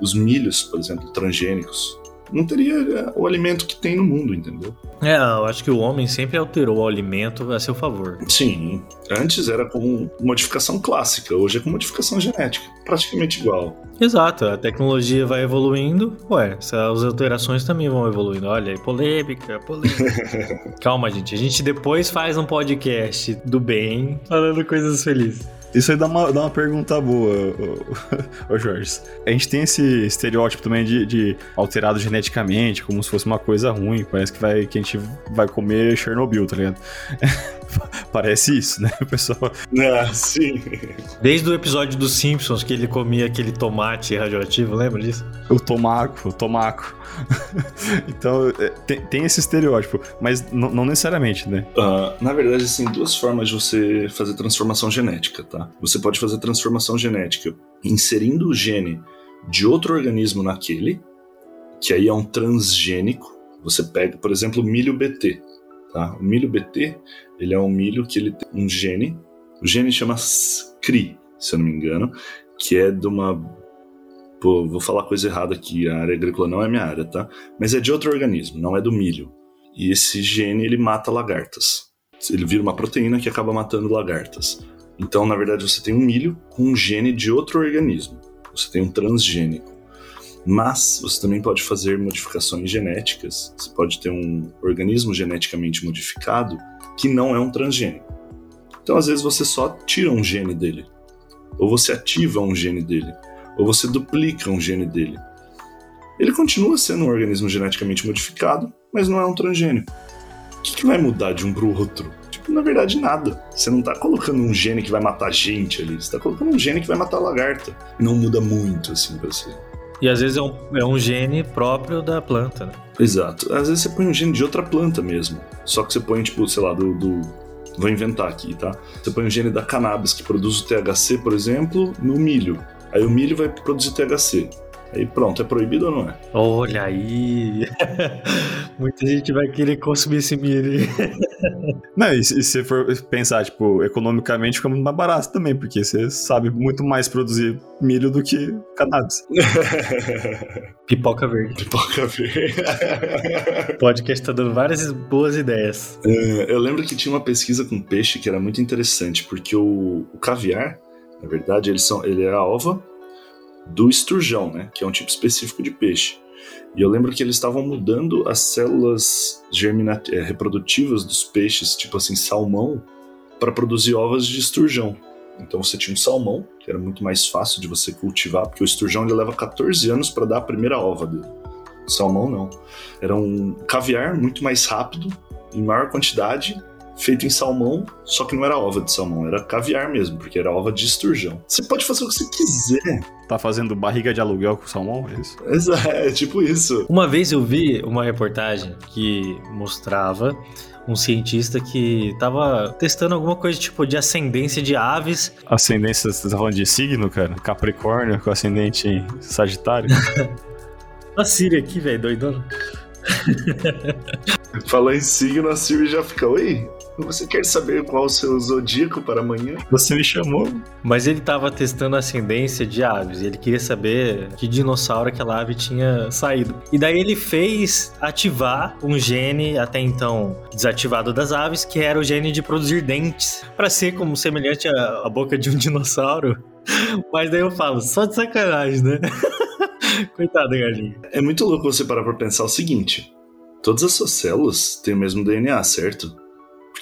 Os milhos, por exemplo, transgênicos, não teria é, o alimento que tem no mundo, entendeu? É, eu acho que o homem sempre alterou o alimento a seu favor. Sim, antes era com modificação clássica, hoje é com modificação genética, praticamente igual. Exato, a tecnologia vai evoluindo, ué, as alterações também vão evoluindo. Olha, é polêmica, polêmica. Calma, gente, a gente depois faz um podcast do bem, falando coisas felizes. Isso aí dá uma, dá uma pergunta boa, ô, Jorge. A gente tem esse estereótipo também de, de, alterado geneticamente, como se fosse uma coisa ruim. Parece que, vai, que a gente vai comer Chernobyl, tá ligado? Parece isso, né, pessoal? Ah, sim. Desde o episódio dos Simpsons que ele comia aquele tomate radioativo, lembra disso? O tomaco, o tomaco. então, é, tem, tem, esse estereótipo, mas não necessariamente, né? Uh, na verdade, assim, duas formas de você fazer transformação genética, tá? Você pode fazer transformação genética inserindo o gene de outro organismo naquele, que aí é um transgênico. Você pega, por exemplo, o milho BT. Tá? O milho BT, ele é um milho que ele tem um gene, o gene chama CRI, se eu não me engano, que é de uma Pô, vou falar coisa errada aqui, a área agrícola não é minha área, tá? Mas é de outro organismo, não é do milho. E esse gene ele mata lagartas. Ele vira uma proteína que acaba matando lagartas. Então, na verdade, você tem um milho com um gene de outro organismo. Você tem um transgênico. Mas você também pode fazer modificações genéticas. Você pode ter um organismo geneticamente modificado que não é um transgênico. Então, às vezes, você só tira um gene dele. Ou você ativa um gene dele ou você duplica um gene dele. Ele continua sendo um organismo geneticamente modificado, mas não é um transgênico. O que, que vai mudar de um para o outro? Tipo, na verdade, nada. Você não está colocando um gene que vai matar gente ali, você está colocando um gene que vai matar a lagarta. Não muda muito, assim, pra você. E às vezes é um, é um gene próprio da planta, né? Exato. Às vezes você põe um gene de outra planta mesmo. Só que você põe, tipo, sei lá, do, do Vou inventar aqui, tá? Você põe o gene da cannabis que produz o THC, por exemplo, no milho. Aí o milho vai produzir THC. Aí pronto, é proibido ou não é? Olha aí! Muita gente vai querer consumir esse milho. não, e se você for pensar, tipo, economicamente fica muito mais barato também, porque você sabe muito mais produzir milho do que cannabis. Pipoca verde. Pipoca verde. o podcast tá dando várias boas ideias. É, eu lembro que tinha uma pesquisa com peixe que era muito interessante, porque o, o caviar, na verdade, eles são, ele é a ova do esturjão, né, que é um tipo específico de peixe. E eu lembro que eles estavam mudando as células germinat- eh, reprodutivas dos peixes, tipo assim, salmão, para produzir ovas de esturjão. Então você tinha um salmão, que era muito mais fácil de você cultivar, porque o esturjão ele leva 14 anos para dar a primeira ova dele. O salmão não. Era um caviar muito mais rápido, em maior quantidade, feito em salmão, só que não era ova de salmão, era caviar mesmo, porque era ova de esturjão. Você pode fazer o que você quiser. Tá fazendo barriga de aluguel com salmão, é isso? Exato, é tipo isso. Uma vez eu vi uma reportagem que mostrava um cientista que estava testando alguma coisa tipo de ascendência de aves. Ascendência, você tá falando de signo, cara? Capricórnio com ascendente em Sagitário? a Síria aqui, velho, doidona. Falou em signo, a Siri já fica, oi, você quer saber qual o seu zodíaco para amanhã? Você me chamou. Mas ele estava testando a ascendência de aves. Ele queria saber que dinossauro aquela ave tinha saído. E daí ele fez ativar um gene até então desativado das aves, que era o gene de produzir dentes, para ser como semelhante à, boca de um dinossauro. Mas daí eu falo, só de sacanagem, né? Coitado, galinha. É muito louco você parar pra pensar o seguinte: todas as suas células têm o mesmo DNA, certo?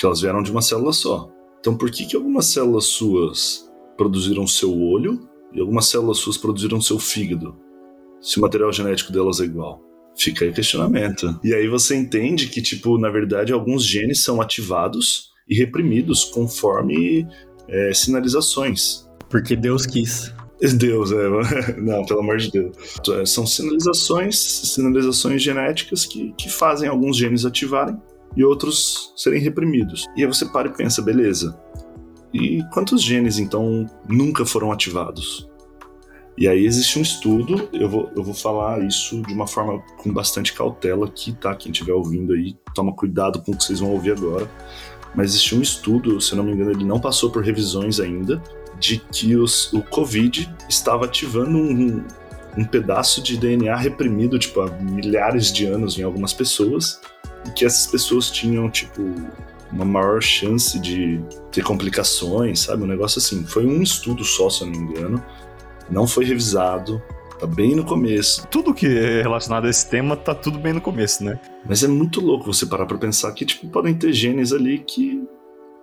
Porque elas vieram de uma célula só. Então por que, que algumas células suas produziram seu olho e algumas células suas produziram seu fígado? Se o material genético delas é igual. Fica aí o questionamento. E aí você entende que, tipo, na verdade, alguns genes são ativados e reprimidos conforme é, sinalizações. Porque Deus quis. Deus, é. Não, pelo amor de Deus. São sinalizações, sinalizações genéticas que, que fazem alguns genes ativarem e outros serem reprimidos. E aí você para e pensa, beleza. E quantos genes então nunca foram ativados? E aí existe um estudo, eu vou, eu vou falar isso de uma forma com bastante cautela aqui, tá? Quem estiver ouvindo aí, toma cuidado com o que vocês vão ouvir agora. Mas existe um estudo, se não me engano, ele não passou por revisões ainda, de que os, o Covid estava ativando um, um pedaço de DNA reprimido, tipo, há milhares de anos em algumas pessoas, e que essas pessoas tinham, tipo, uma maior chance de ter complicações, sabe? Um negócio assim. Foi um estudo só, se eu não me engano. Não foi revisado. Tá bem no começo. Tudo que é relacionado a esse tema tá tudo bem no começo, né? Mas é muito louco você parar pra pensar que, tipo, podem ter genes ali que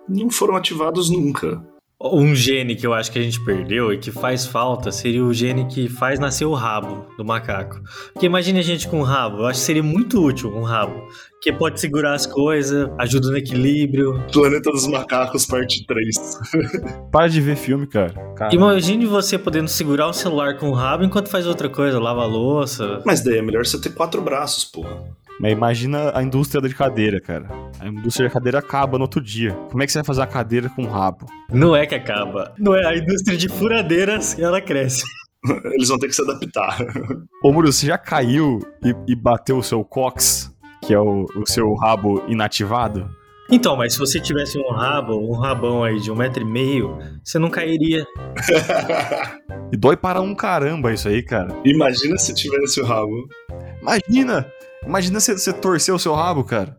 não foram ativados nunca. Um gene que eu acho que a gente perdeu e que faz falta seria o gene que faz nascer o rabo do macaco. Porque imagine a gente com um rabo, eu acho que seria muito útil um rabo. Que pode segurar as coisas, ajuda no equilíbrio. Planeta dos Macacos, parte 3. Para de ver filme, cara. Caramba. Imagine você podendo segurar o celular com o rabo enquanto faz outra coisa, lava a louça. Mas daí é melhor você ter quatro braços, porra. Mas imagina a indústria de cadeira, cara. A indústria de cadeira acaba no outro dia. Como é que você vai fazer a cadeira com rabo? Não é que acaba. Não é a indústria de furadeiras, ela cresce. Eles vão ter que se adaptar. Ô, Muro, você já caiu e, e bateu o seu cox, que é o, o seu rabo inativado? Então, mas se você tivesse um rabo, um rabão aí de um metro e meio, você não cairia. E dói para um caramba isso aí, cara. Imagina se tivesse o rabo. Imagina! Imagina você, você torcer o seu rabo, cara.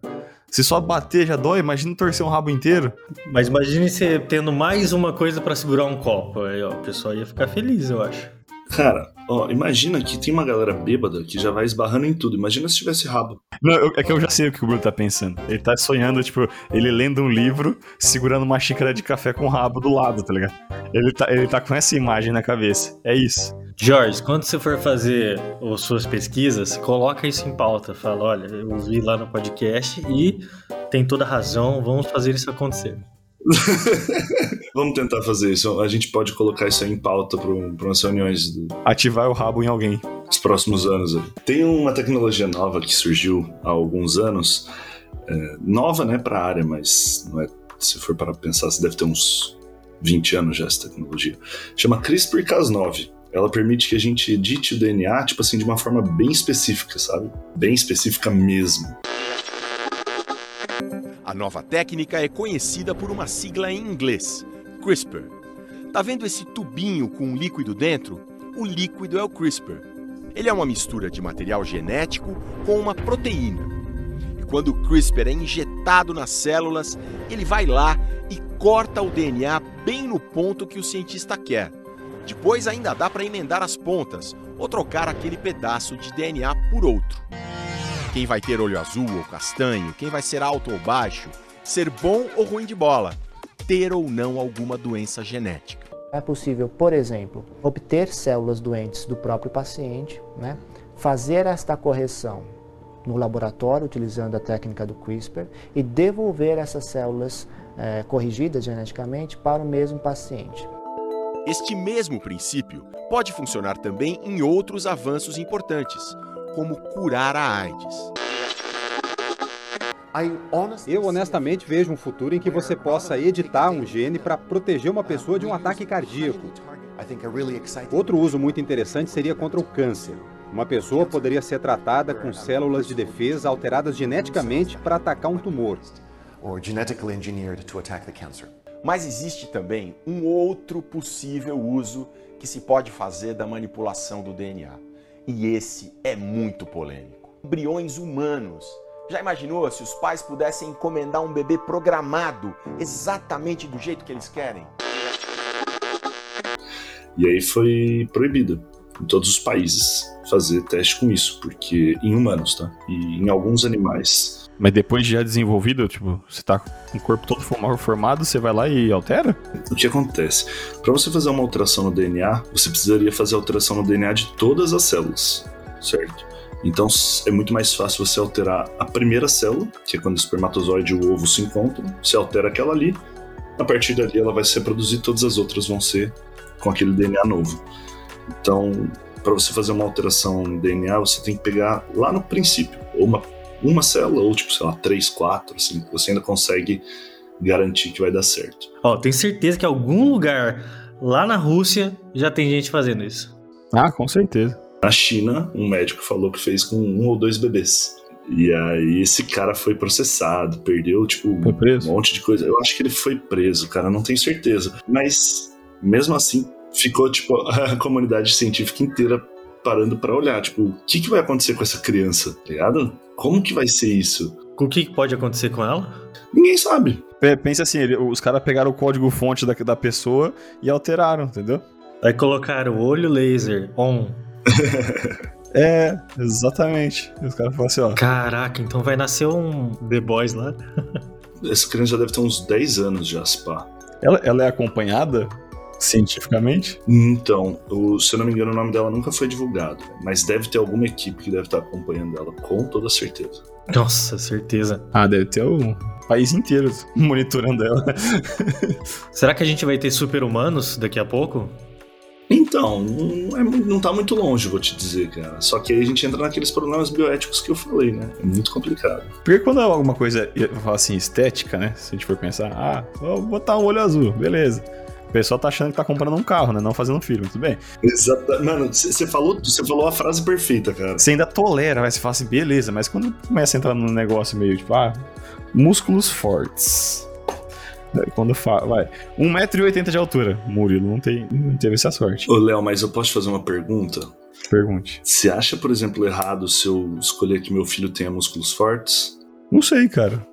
Se só bater já dói, imagina torcer um rabo inteiro. Mas imagine você tendo mais uma coisa pra segurar um copo. Aí, ó, o pessoal ia ficar feliz, eu acho. Cara, ó, imagina que tem uma galera bêbada que já vai esbarrando em tudo. Imagina se tivesse rabo. Não, eu- é que eu já sei o que o Bruno tá pensando. Ele tá sonhando, tipo, ele lendo um livro, segurando uma xícara de café com rabo do lado, tá ligado? Ele tá, ele tá com essa imagem na cabeça. É isso. Jorge, quando você for fazer as suas pesquisas, coloca isso em pauta. Fala, olha, eu vi lá no podcast e tem toda razão, vamos fazer isso acontecer. Vamos tentar fazer isso. A gente pode colocar isso aí em pauta para umas reuniões do- Ativar o rabo em alguém. dos próximos anos. Tem uma tecnologia nova que surgiu há alguns anos, é, nova né, para a área, mas não é, se for para pensar, deve ter uns 20 anos já essa tecnologia. Chama CRISPR-Cas9. Ela permite que a gente edite o DNA, tipo assim, de uma forma bem específica, sabe? Bem específica mesmo. A nova técnica é conhecida por uma sigla em inglês, CRISPR. Tá vendo esse tubinho com um líquido dentro? O líquido é o CRISPR. Ele é uma mistura de material genético com uma proteína. E quando o CRISPR é injetado nas células, ele vai lá e corta o DNA bem no ponto que o cientista quer. Depois ainda dá para emendar as pontas ou trocar aquele pedaço de DNA por outro. Quem vai ter olho azul ou castanho, quem vai ser alto ou baixo, ser bom ou ruim de bola, ter ou não alguma doença genética. É possível, por exemplo, obter células doentes do próprio paciente, né? fazer esta correção no laboratório utilizando a técnica do CRISPR e devolver essas células eh, corrigidas geneticamente para o mesmo paciente. Este mesmo princípio pode funcionar também em outros avanços importantes, como curar a AIDS. Eu honestamente vejo um futuro em que você possa editar um gene para proteger uma pessoa de um ataque cardíaco. Outro uso muito interessante seria contra o câncer. Uma pessoa poderia ser tratada com células de defesa alteradas geneticamente para atacar um tumor. Mas existe também um outro possível uso que se pode fazer da manipulação do DNA. E esse é muito polêmico. Embriões humanos. Já imaginou se os pais pudessem encomendar um bebê programado exatamente do jeito que eles querem? E aí foi proibido em todos os países fazer teste com isso, porque em humanos, tá? E em alguns animais. Mas depois de já desenvolvido, tipo, você tá com o corpo todo forma- formado, você vai lá e altera? O que acontece? Para você fazer uma alteração no DNA, você precisaria fazer alteração no DNA de todas as células, certo? Então é muito mais fácil você alterar a primeira célula, que é quando o espermatozoide e o ovo se encontram, você altera aquela ali, a partir dali ela vai se reproduzir, todas as outras vão ser com aquele DNA novo. Então, para você fazer uma alteração no DNA, você tem que pegar lá no princípio, ou uma, uma célula, ou tipo, sei lá, três, quatro, assim, você ainda consegue garantir que vai dar certo. Ó, tenho certeza que em algum lugar lá na Rússia já tem gente fazendo isso. Ah, com certeza. Na China, um médico falou que fez com um ou dois bebês. E aí esse cara foi processado, perdeu, tipo, um monte de coisa. Eu acho que ele foi preso, cara, não tenho certeza. Mas, mesmo assim, ficou, tipo, a comunidade científica inteira parando pra olhar, tipo, o que, que vai acontecer com essa criança, tá ligado? Como que vai ser isso? O que pode acontecer com ela? Ninguém sabe. Pe- Pensa assim, ele- os caras pegaram o código-fonte da, da pessoa e alteraram, entendeu? Aí colocaram o olho laser on. É, exatamente. E os caras falaram assim, ó. Caraca, então vai nascer um The Boys lá. Essa criança já deve ter uns 10 anos já, se pá. Ela, ela é acompanhada cientificamente? Então, o, se eu não me engano, o nome dela nunca foi divulgado, mas deve ter alguma equipe que deve estar acompanhando ela, com toda certeza. Nossa, certeza. Ah, deve ter o país inteiro monitorando ela. Será que a gente vai ter super-humanos daqui a pouco? Então, não, é, não tá muito longe, vou te dizer, cara. Só que aí a gente entra naqueles problemas bioéticos que eu falei, né? É muito complicado. Porque quando é alguma coisa, eu falo assim, estética, né? Se a gente for pensar, ah, vou botar um olho azul, beleza. O pessoal tá achando que tá comprando um carro, né? Não fazendo um filme, tudo bem. Exato. Mano, você falou, você falou a frase perfeita, cara. Você ainda tolera, vai se fala assim, beleza, mas quando começa a entrar num negócio meio tipo, ah, músculos fortes. Quando fala, vai, 1,80m de altura. Murilo não, tem, não teve essa sorte. Ô, Léo, mas eu posso te fazer uma pergunta? Pergunte. Você acha, por exemplo, errado se eu escolher que meu filho tenha músculos fortes? Não sei, cara.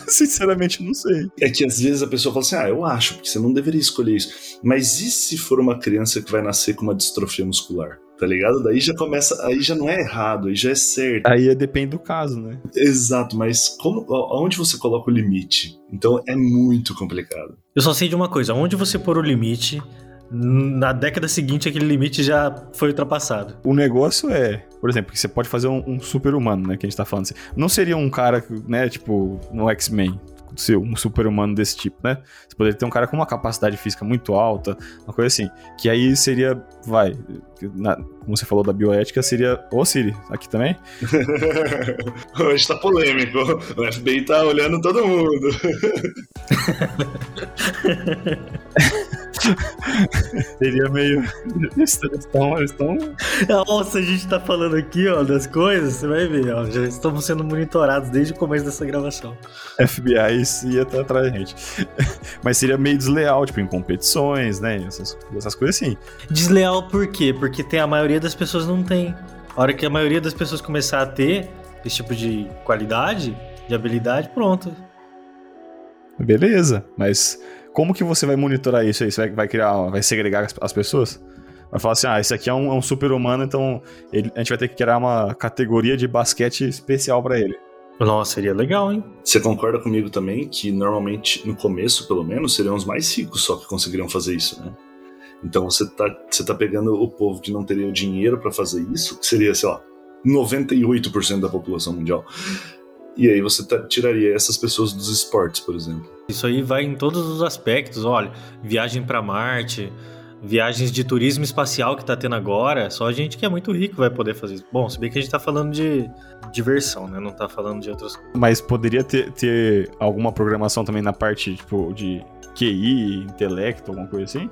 Sinceramente, não sei. É que às vezes a pessoa fala assim: ah, eu acho, porque você não deveria escolher isso. Mas e se for uma criança que vai nascer com uma distrofia muscular? Tá ligado? Daí já começa. Aí já não é errado, aí já é certo. Aí é, depende do caso, né? Exato, mas como, aonde você coloca o limite? Então é muito complicado. Eu só sei de uma coisa: onde você pôr o limite, na década seguinte aquele limite já foi ultrapassado. O negócio é, por exemplo, que você pode fazer um, um super-humano, né, que a gente tá falando assim. Não seria um cara, né, tipo, no X-Men, ser um super-humano desse tipo, né? Você poderia ter um cara com uma capacidade física muito alta, uma coisa assim. Que aí seria, vai, na, como você falou da bioética, seria. Ô, Siri, aqui também? Hoje tá polêmico. O FBI tá olhando todo mundo. Seria meio. Eles estão, eles estão. Nossa, a gente tá falando aqui, ó, das coisas, você vai ver, ó. Já estamos sendo monitorados desde o começo dessa gravação. FBI ia estar atrás da gente. Mas seria meio desleal, tipo, em competições, né? Essas, essas coisas assim. Desleal por quê? Porque tem a maioria das pessoas não tem. A hora que a maioria das pessoas começar a ter esse tipo de qualidade, de habilidade, pronto. Beleza, mas como que você vai monitorar isso aí? Você vai, vai criar, vai segregar as, as, pessoas? Vai falar assim, ah, esse aqui é um, é um super-humano, então ele, a gente vai ter que criar uma categoria de basquete especial para ele. Nossa, seria legal, hein? Você concorda comigo também que normalmente, no começo, pelo menos, seriam os mais ricos só que conseguiriam fazer isso, né? Então você tá, você tá pegando o povo que não teria o dinheiro para fazer isso, que seria, sei lá, 98% da população mundial. E aí você tá, tiraria essas pessoas dos esportes, por exemplo. Isso aí vai em todos os aspectos, olha, viagem para Marte, viagens de turismo espacial que tá tendo agora, só a gente que é muito rico vai poder fazer isso. Bom, se bem que a gente tá falando de diversão, né? Não tá falando de outras coisas. Mas poderia ter, ter alguma programação também na parte, tipo, de QI, intelecto, alguma coisa assim?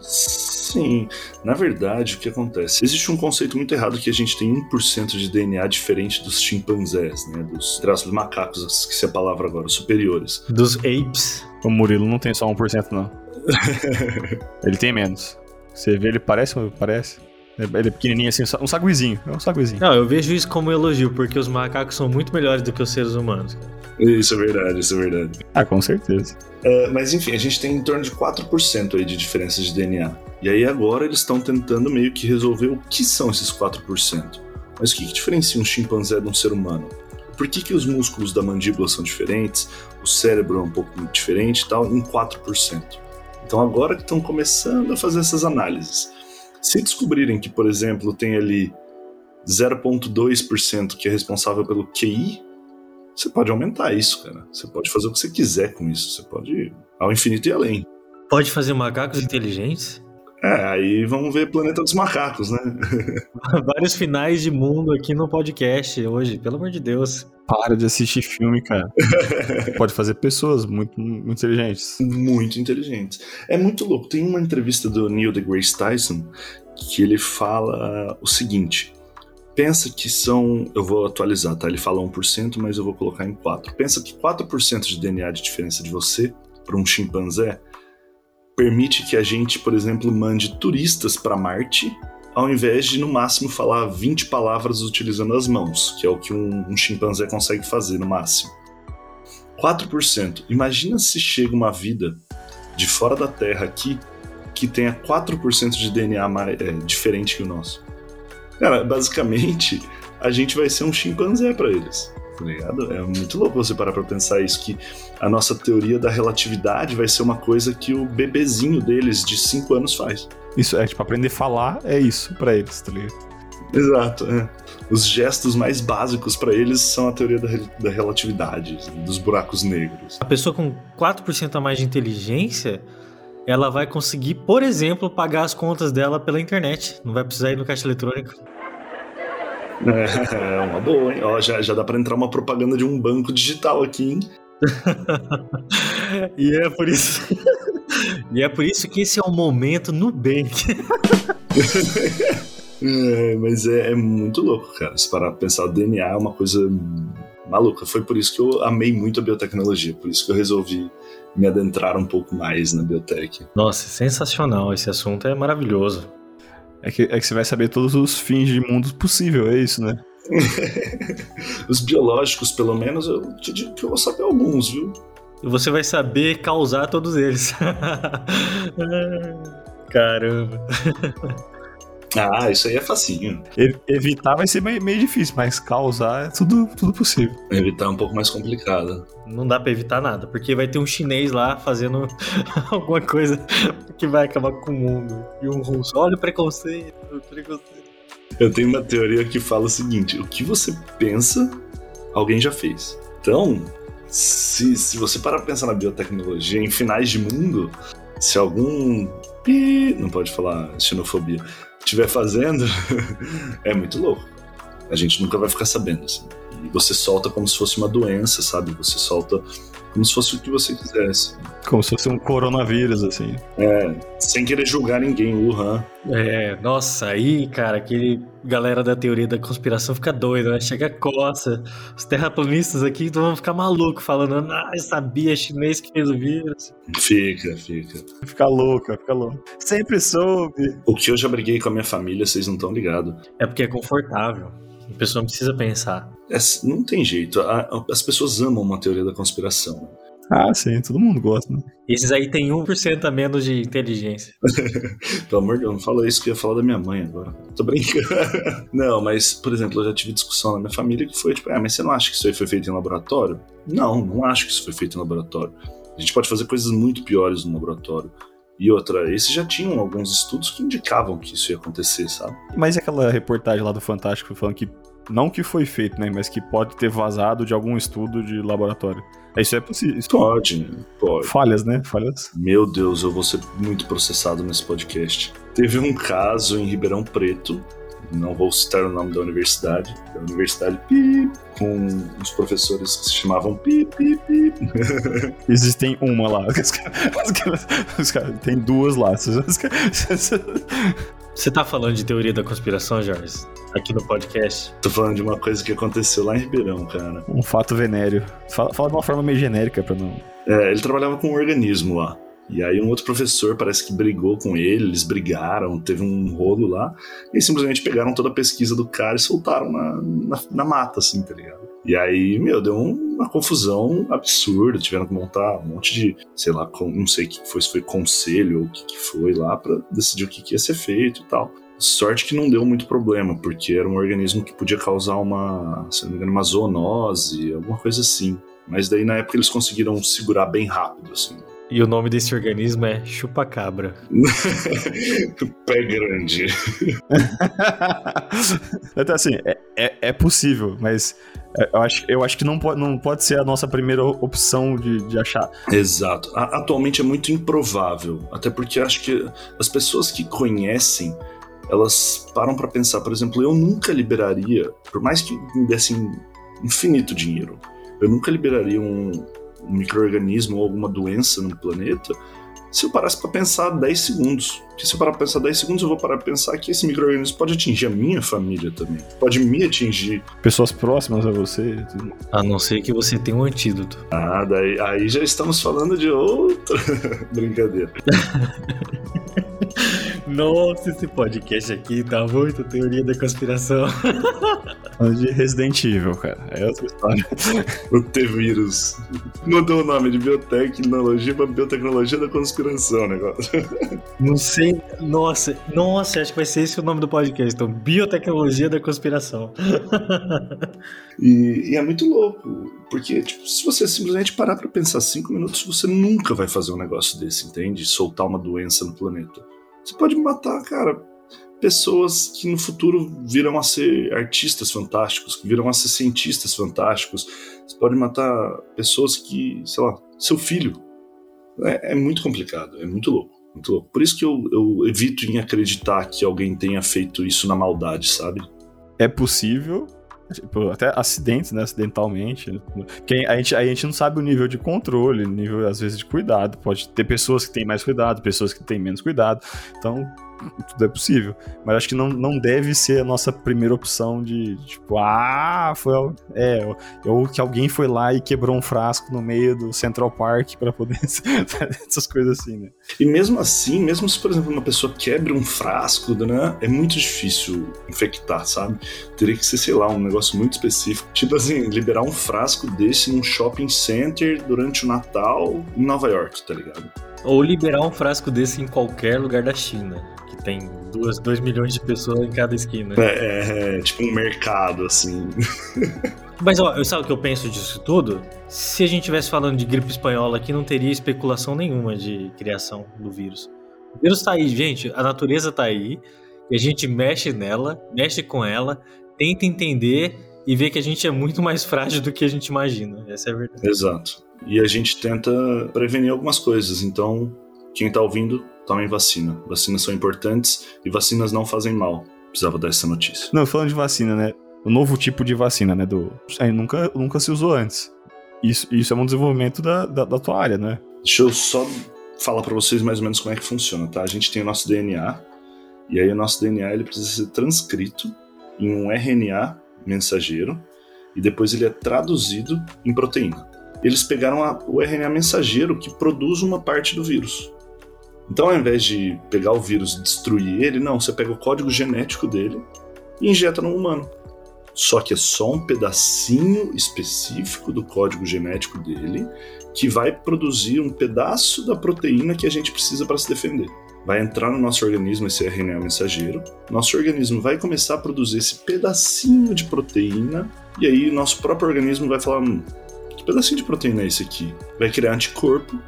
Sim. Na verdade, o que acontece? Existe um conceito muito errado que a gente tem 1% de DNA diferente dos chimpanzés, né? Dos traços macacos, esqueci a palavra agora, superiores. Dos apes. O Murilo não tem só 1%, não. ele tem menos. Você vê, ele parece, parece. Ele é pequenininho assim, um saguizinho. É um saguizinho. Não, eu vejo isso como um elogio, porque os macacos são muito melhores do que os seres humanos. Isso é verdade, isso é verdade. Ah, com certeza. Uh, mas enfim, a gente tem em torno de 4% aí de diferença de DNA. E aí agora eles estão tentando meio que resolver o que são esses 4%. Mas o que, que diferencia um chimpanzé de um ser humano? Por que, que os músculos da mandíbula são diferentes, o cérebro é um pouco diferente e tal, em 4%? Então agora que estão começando a fazer essas análises. Se descobrirem que, por exemplo, tem ali 0,2% que é responsável pelo QI, você pode aumentar isso, cara. Você pode fazer o que você quiser com isso. Você pode ir ao infinito e além. Pode fazer macacos inteligentes? É, aí vamos ver Planeta dos Macacos, né? Vários finais de mundo aqui no podcast hoje, pelo amor de Deus. Para de assistir filme, cara. Pode fazer pessoas muito, muito inteligentes. Muito inteligentes. É muito louco. Tem uma entrevista do Neil deGrasse Tyson que ele fala o seguinte: Pensa que são. Eu vou atualizar, tá? Ele fala 1%, mas eu vou colocar em 4%. Pensa que 4% de DNA de diferença de você para um chimpanzé permite que a gente, por exemplo, mande turistas para Marte, ao invés de no máximo falar 20 palavras utilizando as mãos, que é o que um, um chimpanzé consegue fazer no máximo. 4%. Imagina se chega uma vida de fora da Terra aqui que tenha 4% de DNA é, diferente que o nosso. Cara, basicamente, a gente vai ser um chimpanzé para eles. Tá ligado? É muito louco você parar pra pensar isso, que a nossa teoria da relatividade vai ser uma coisa que o bebezinho deles de 5 anos faz. Isso, é tipo, aprender a falar é isso pra eles, tá ligado? Exato, é. Os gestos mais básicos para eles são a teoria da, da relatividade, dos buracos negros. A pessoa com 4% a mais de inteligência, ela vai conseguir, por exemplo, pagar as contas dela pela internet. Não vai precisar ir no caixa eletrônico. É, uma boa, hein? Ó, já, já dá para entrar uma propaganda de um banco digital aqui, hein? e é por isso. e é por isso que esse é o momento Nubank. É, mas é, é, muito louco, cara. Se parar pra pensar, o DNA é uma coisa maluca. Foi por isso que eu amei muito a biotecnologia, por isso que eu resolvi me adentrar um pouco mais na biotech. Nossa, sensacional. Esse assunto é maravilhoso. É que, é que você vai saber todos os fins de mundo possível, é isso, né? os biológicos, pelo menos, eu te digo que eu vou saber alguns, viu? E você vai saber causar todos eles. Caramba. Ah, isso aí é facinho. Evitar vai ser meio, meio, difícil, mas causar é tudo, tudo possível. Evitar é um pouco mais complicado. Não dá pra evitar nada, porque vai ter um chinês lá fazendo alguma coisa que vai acabar com o mundo. E um russo, olha o preconceito, o preconceito. Eu tenho uma teoria que fala o seguinte: o que você pensa, alguém já fez. Então, se, se você parar pra pensar na biotecnologia em finais de mundo, se algum. Não pode falar xenofobia estiver fazendo, é muito louco. A gente nunca vai ficar sabendo. Assim. E você solta como se fosse uma doença, sabe? Você solta como se fosse o que você quisesse. Como se fosse um coronavírus, assim. É, sem querer julgar ninguém, Wuhan. É, nossa, aí, cara, aquele galera da teoria da conspiração fica doido, né? Chega coça. Os terraplanistas aqui vão ficar malucos falando, ah, eu sabia, chinês que fez o vírus. Fica, fica. Fica louco, fica louco. Sempre soube. O que eu já briguei com a minha família, vocês não estão ligados. É porque é confortável. A pessoa não precisa pensar. É, não tem jeito. as pessoas amam uma teoria da conspiração. Ah, sim, todo mundo gosta, né? Esses aí tem 1% a menos de inteligência. Pelo amor de Deus, não fala isso que eu ia falar da minha mãe agora. Tô brincando. não, mas, por exemplo, eu já tive discussão na minha família que foi tipo, ah, mas você não acha que isso aí foi feito em laboratório? Não, não acho que isso foi feito em laboratório. A gente pode fazer coisas muito piores no laboratório. E outra, esses já tinham alguns estudos que indicavam que isso ia acontecer, sabe? Mas aquela reportagem lá do Fantástico falando que não que foi feito, né, mas que pode ter vazado de algum estudo de laboratório. Isso é possível. Isso pode, pode. Falhas, né? Falhas. Meu Deus, eu vou ser muito processado nesse podcast. Teve um caso em Ribeirão Preto não vou citar o nome da universidade, da universidade Pip, com uns professores que se chamavam Pip, Pip, Pip. Existem uma lá. Os caras, tem duas lá. Você tá falando de teoria da conspiração, Jorge? Aqui no podcast? Tô falando de uma coisa que aconteceu lá em Ribeirão, cara. Um fato venéreo. Fala, fala de uma forma meio genérica pra não. É, ele trabalhava com um organismo lá. E aí um outro professor parece que brigou com ele, eles brigaram, teve um rolo lá, e simplesmente pegaram toda a pesquisa do cara e soltaram na, na, na mata, assim, tá ligado? E aí, meu, deu uma confusão absurda, tiveram que montar um monte de, sei lá, não sei o que foi, se foi conselho ou o que, que foi lá para decidir o que, que ia ser feito e tal. Sorte que não deu muito problema, porque era um organismo que podia causar uma, se não me engano, uma zoonose, alguma coisa assim. Mas daí na época eles conseguiram segurar bem rápido, assim. E o nome desse organismo é chupacabra. Pé grande. então, assim, é, é, é possível, mas é, eu acho, eu acho que não pode, não pode ser a nossa primeira opção de, de achar. Exato. Atualmente é muito improvável. Até porque acho que as pessoas que conhecem elas param para pensar, por exemplo, eu nunca liberaria, por mais que me dessem infinito dinheiro, eu nunca liberaria um, um microorganismo ou alguma doença no planeta se eu parasse para pensar 10 segundos. Porque se eu parar para pensar 10 segundos, eu vou parar para pensar que esse microorganismo pode atingir a minha família também. Pode me atingir. Pessoas próximas a você. A não ser que você tenha um antídoto. Ah, daí, aí já estamos falando de outra brincadeira. Nossa, esse podcast aqui tá muito teoria da conspiração. De Resident Evil, cara. É outra história. o T-Vírus. Mudou o nome de biotecnologia pra biotecnologia da conspiração, negócio. Não sei. Nossa, nossa, acho que vai ser esse o nome do podcast. Então, biotecnologia da conspiração. e, e, é muito louco. Porque, tipo, se você simplesmente parar pra pensar cinco minutos, você nunca vai fazer um negócio desse, entende? Soltar uma doença no planeta. Você pode matar, cara, pessoas que no futuro virão a ser artistas fantásticos, que virão a ser cientistas fantásticos. Você pode matar pessoas que, sei lá, seu filho. É, é muito complicado, é muito louco, muito louco. Por isso que eu, eu evito em acreditar que alguém tenha feito isso na maldade, sabe? É possível, Tipo, até acidentes, né? Acidentalmente. Quem, a, gente, a gente não sabe o nível de controle, nível, às vezes, de cuidado. Pode ter pessoas que têm mais cuidado, pessoas que têm menos cuidado. Então, tudo é possível. Mas acho que não, não deve ser a nossa primeira opção de, tipo, ah, foi. É, ou que alguém foi lá e quebrou um frasco no meio do Central Park para poder. essas coisas assim, né? E mesmo assim, mesmo se, por exemplo, uma pessoa quebre um frasco, né? É muito difícil infectar, sabe? Teria que ser, sei lá, um negócio muito específico. Tipo assim, liberar um frasco desse num shopping center durante o Natal em Nova York, tá ligado? Ou liberar um frasco desse em qualquer lugar da China tem 2 milhões de pessoas em cada esquina. É, é, é tipo um mercado, assim. Mas ó, eu sabe o que eu penso disso tudo? Se a gente estivesse falando de gripe espanhola aqui, não teria especulação nenhuma de criação do vírus. O vírus tá aí, gente, a natureza tá aí, e a gente mexe nela, mexe com ela, tenta entender e vê que a gente é muito mais frágil do que a gente imagina. Essa é a verdade. Exato. E a gente tenta prevenir algumas coisas. Então, quem tá ouvindo, tomem vacina. Vacinas são importantes e vacinas não fazem mal. Precisava dar essa notícia. Não, falando de vacina, né? O novo tipo de vacina, né? Do... Aí nunca, nunca se usou antes. Isso, isso é um desenvolvimento da, da, da tua área, né? Deixa eu só falar para vocês mais ou menos como é que funciona, tá? A gente tem o nosso DNA, e aí o nosso DNA ele precisa ser transcrito em um RNA mensageiro, e depois ele é traduzido em proteína. Eles pegaram a, o RNA mensageiro que produz uma parte do vírus. Então, ao invés de pegar o vírus e destruir ele, não, você pega o código genético dele e injeta no humano. Só que é só um pedacinho específico do código genético dele que vai produzir um pedaço da proteína que a gente precisa para se defender. Vai entrar no nosso organismo esse RNA mensageiro, nosso organismo vai começar a produzir esse pedacinho de proteína, e aí nosso próprio organismo vai falar: hum, que pedacinho de proteína é esse aqui? Vai criar anticorpo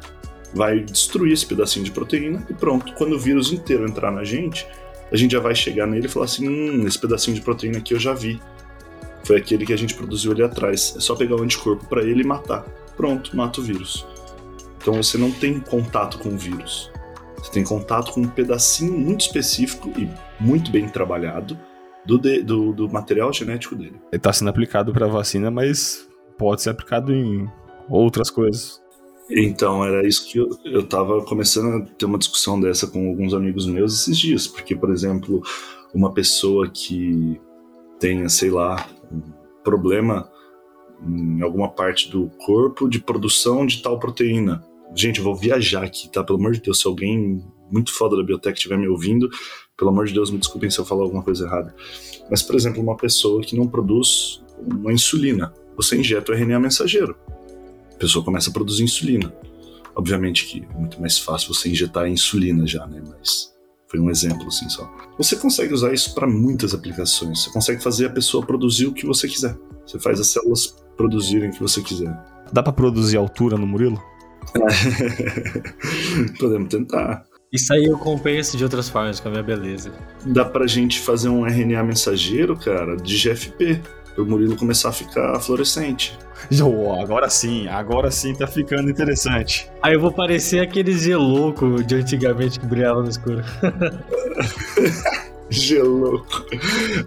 vai destruir esse pedacinho de proteína e pronto. Quando o vírus inteiro entrar na gente, a gente já vai chegar nele e falar assim: hum, esse pedacinho de proteína aqui eu já vi. Foi aquele que a gente produziu ali atrás. É só pegar o anticorpo para ele e matar. Pronto, mata o vírus. Então você não tem contato com o vírus. Você tem contato com um pedacinho muito específico e muito bem trabalhado do, de, do, do material genético dele. Ele está sendo aplicado para vacina, mas pode ser aplicado em outras coisas. Então, era isso que eu, eu tava começando a ter uma discussão dessa com alguns amigos meus esses dias, porque, por exemplo, uma pessoa que tenha, sei lá, um problema em alguma parte do corpo de produção de tal proteína. Gente, eu vou viajar aqui, tá? Pelo amor de Deus, se alguém muito foda da biotech estiver me ouvindo, pelo amor de Deus, me desculpem se eu falar alguma coisa errada. Mas, por exemplo, uma pessoa que não produz uma insulina, você injeta o RNA mensageiro a pessoa começa a produzir insulina. Obviamente que é muito mais fácil você injetar insulina já, né? Mas foi um exemplo assim só. Você consegue usar isso para muitas aplicações. Você consegue fazer a pessoa produzir o que você quiser. Você faz as células produzirem o que você quiser. Dá para produzir altura no Murilo? Podemos tentar. Isso aí eu compenso de outras formas com a minha beleza. Dá pra gente fazer um RNA mensageiro, cara, de GFP o Murilo começar a ficar fluorescente. Oh, agora sim, agora sim tá ficando interessante. Aí eu vou parecer aquele gelouco de antigamente que brilhava no escuro. Gelouco.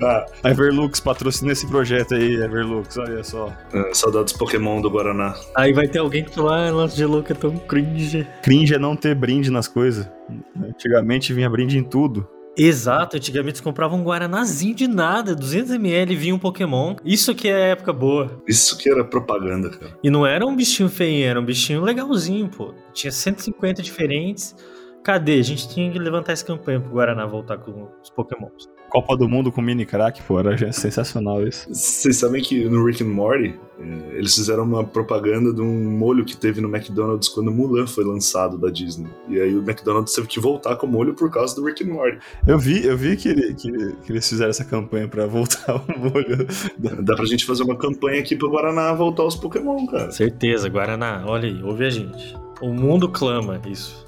Ah. Everlux patrocina esse projeto aí, Everlux, olha só. É, saudades Pokémon do Guaraná. Aí vai ter alguém que falar, ah, nosso Gelouco é tão cringe. Cringe é não ter brinde nas coisas. Antigamente vinha brinde em tudo. Exato, antigamente comprava um Guaranazinho de nada, 200ml vinha um Pokémon. Isso que é época boa. Isso que era propaganda, cara. E não era um bichinho feio, era um bichinho legalzinho, pô. Tinha 150 diferentes. Cadê? A gente tinha que levantar essa campanha pro Guaraná voltar com os Pokémons. Copa do Mundo com mini crack, pô, era sensacional isso. Vocês sabem que no Rick and Morty, é, eles fizeram uma propaganda de um molho que teve no McDonald's quando Mulan foi lançado da Disney. E aí o McDonald's teve que voltar com o molho por causa do Rick and Morty. Eu vi, eu vi que, que, que eles fizeram essa campanha para voltar o molho. Dá pra gente fazer uma campanha aqui pro Guaraná voltar aos Pokémon, cara. Certeza, Guaraná, olha aí, ouve a gente. O mundo clama isso.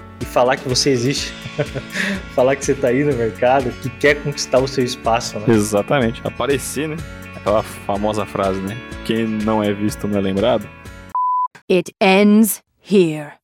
e falar que você existe, falar que você está aí no mercado, que quer conquistar o seu espaço, né? Exatamente, aparecer, né? Aquela famosa frase, né? Quem não é visto não é lembrado. It ends here.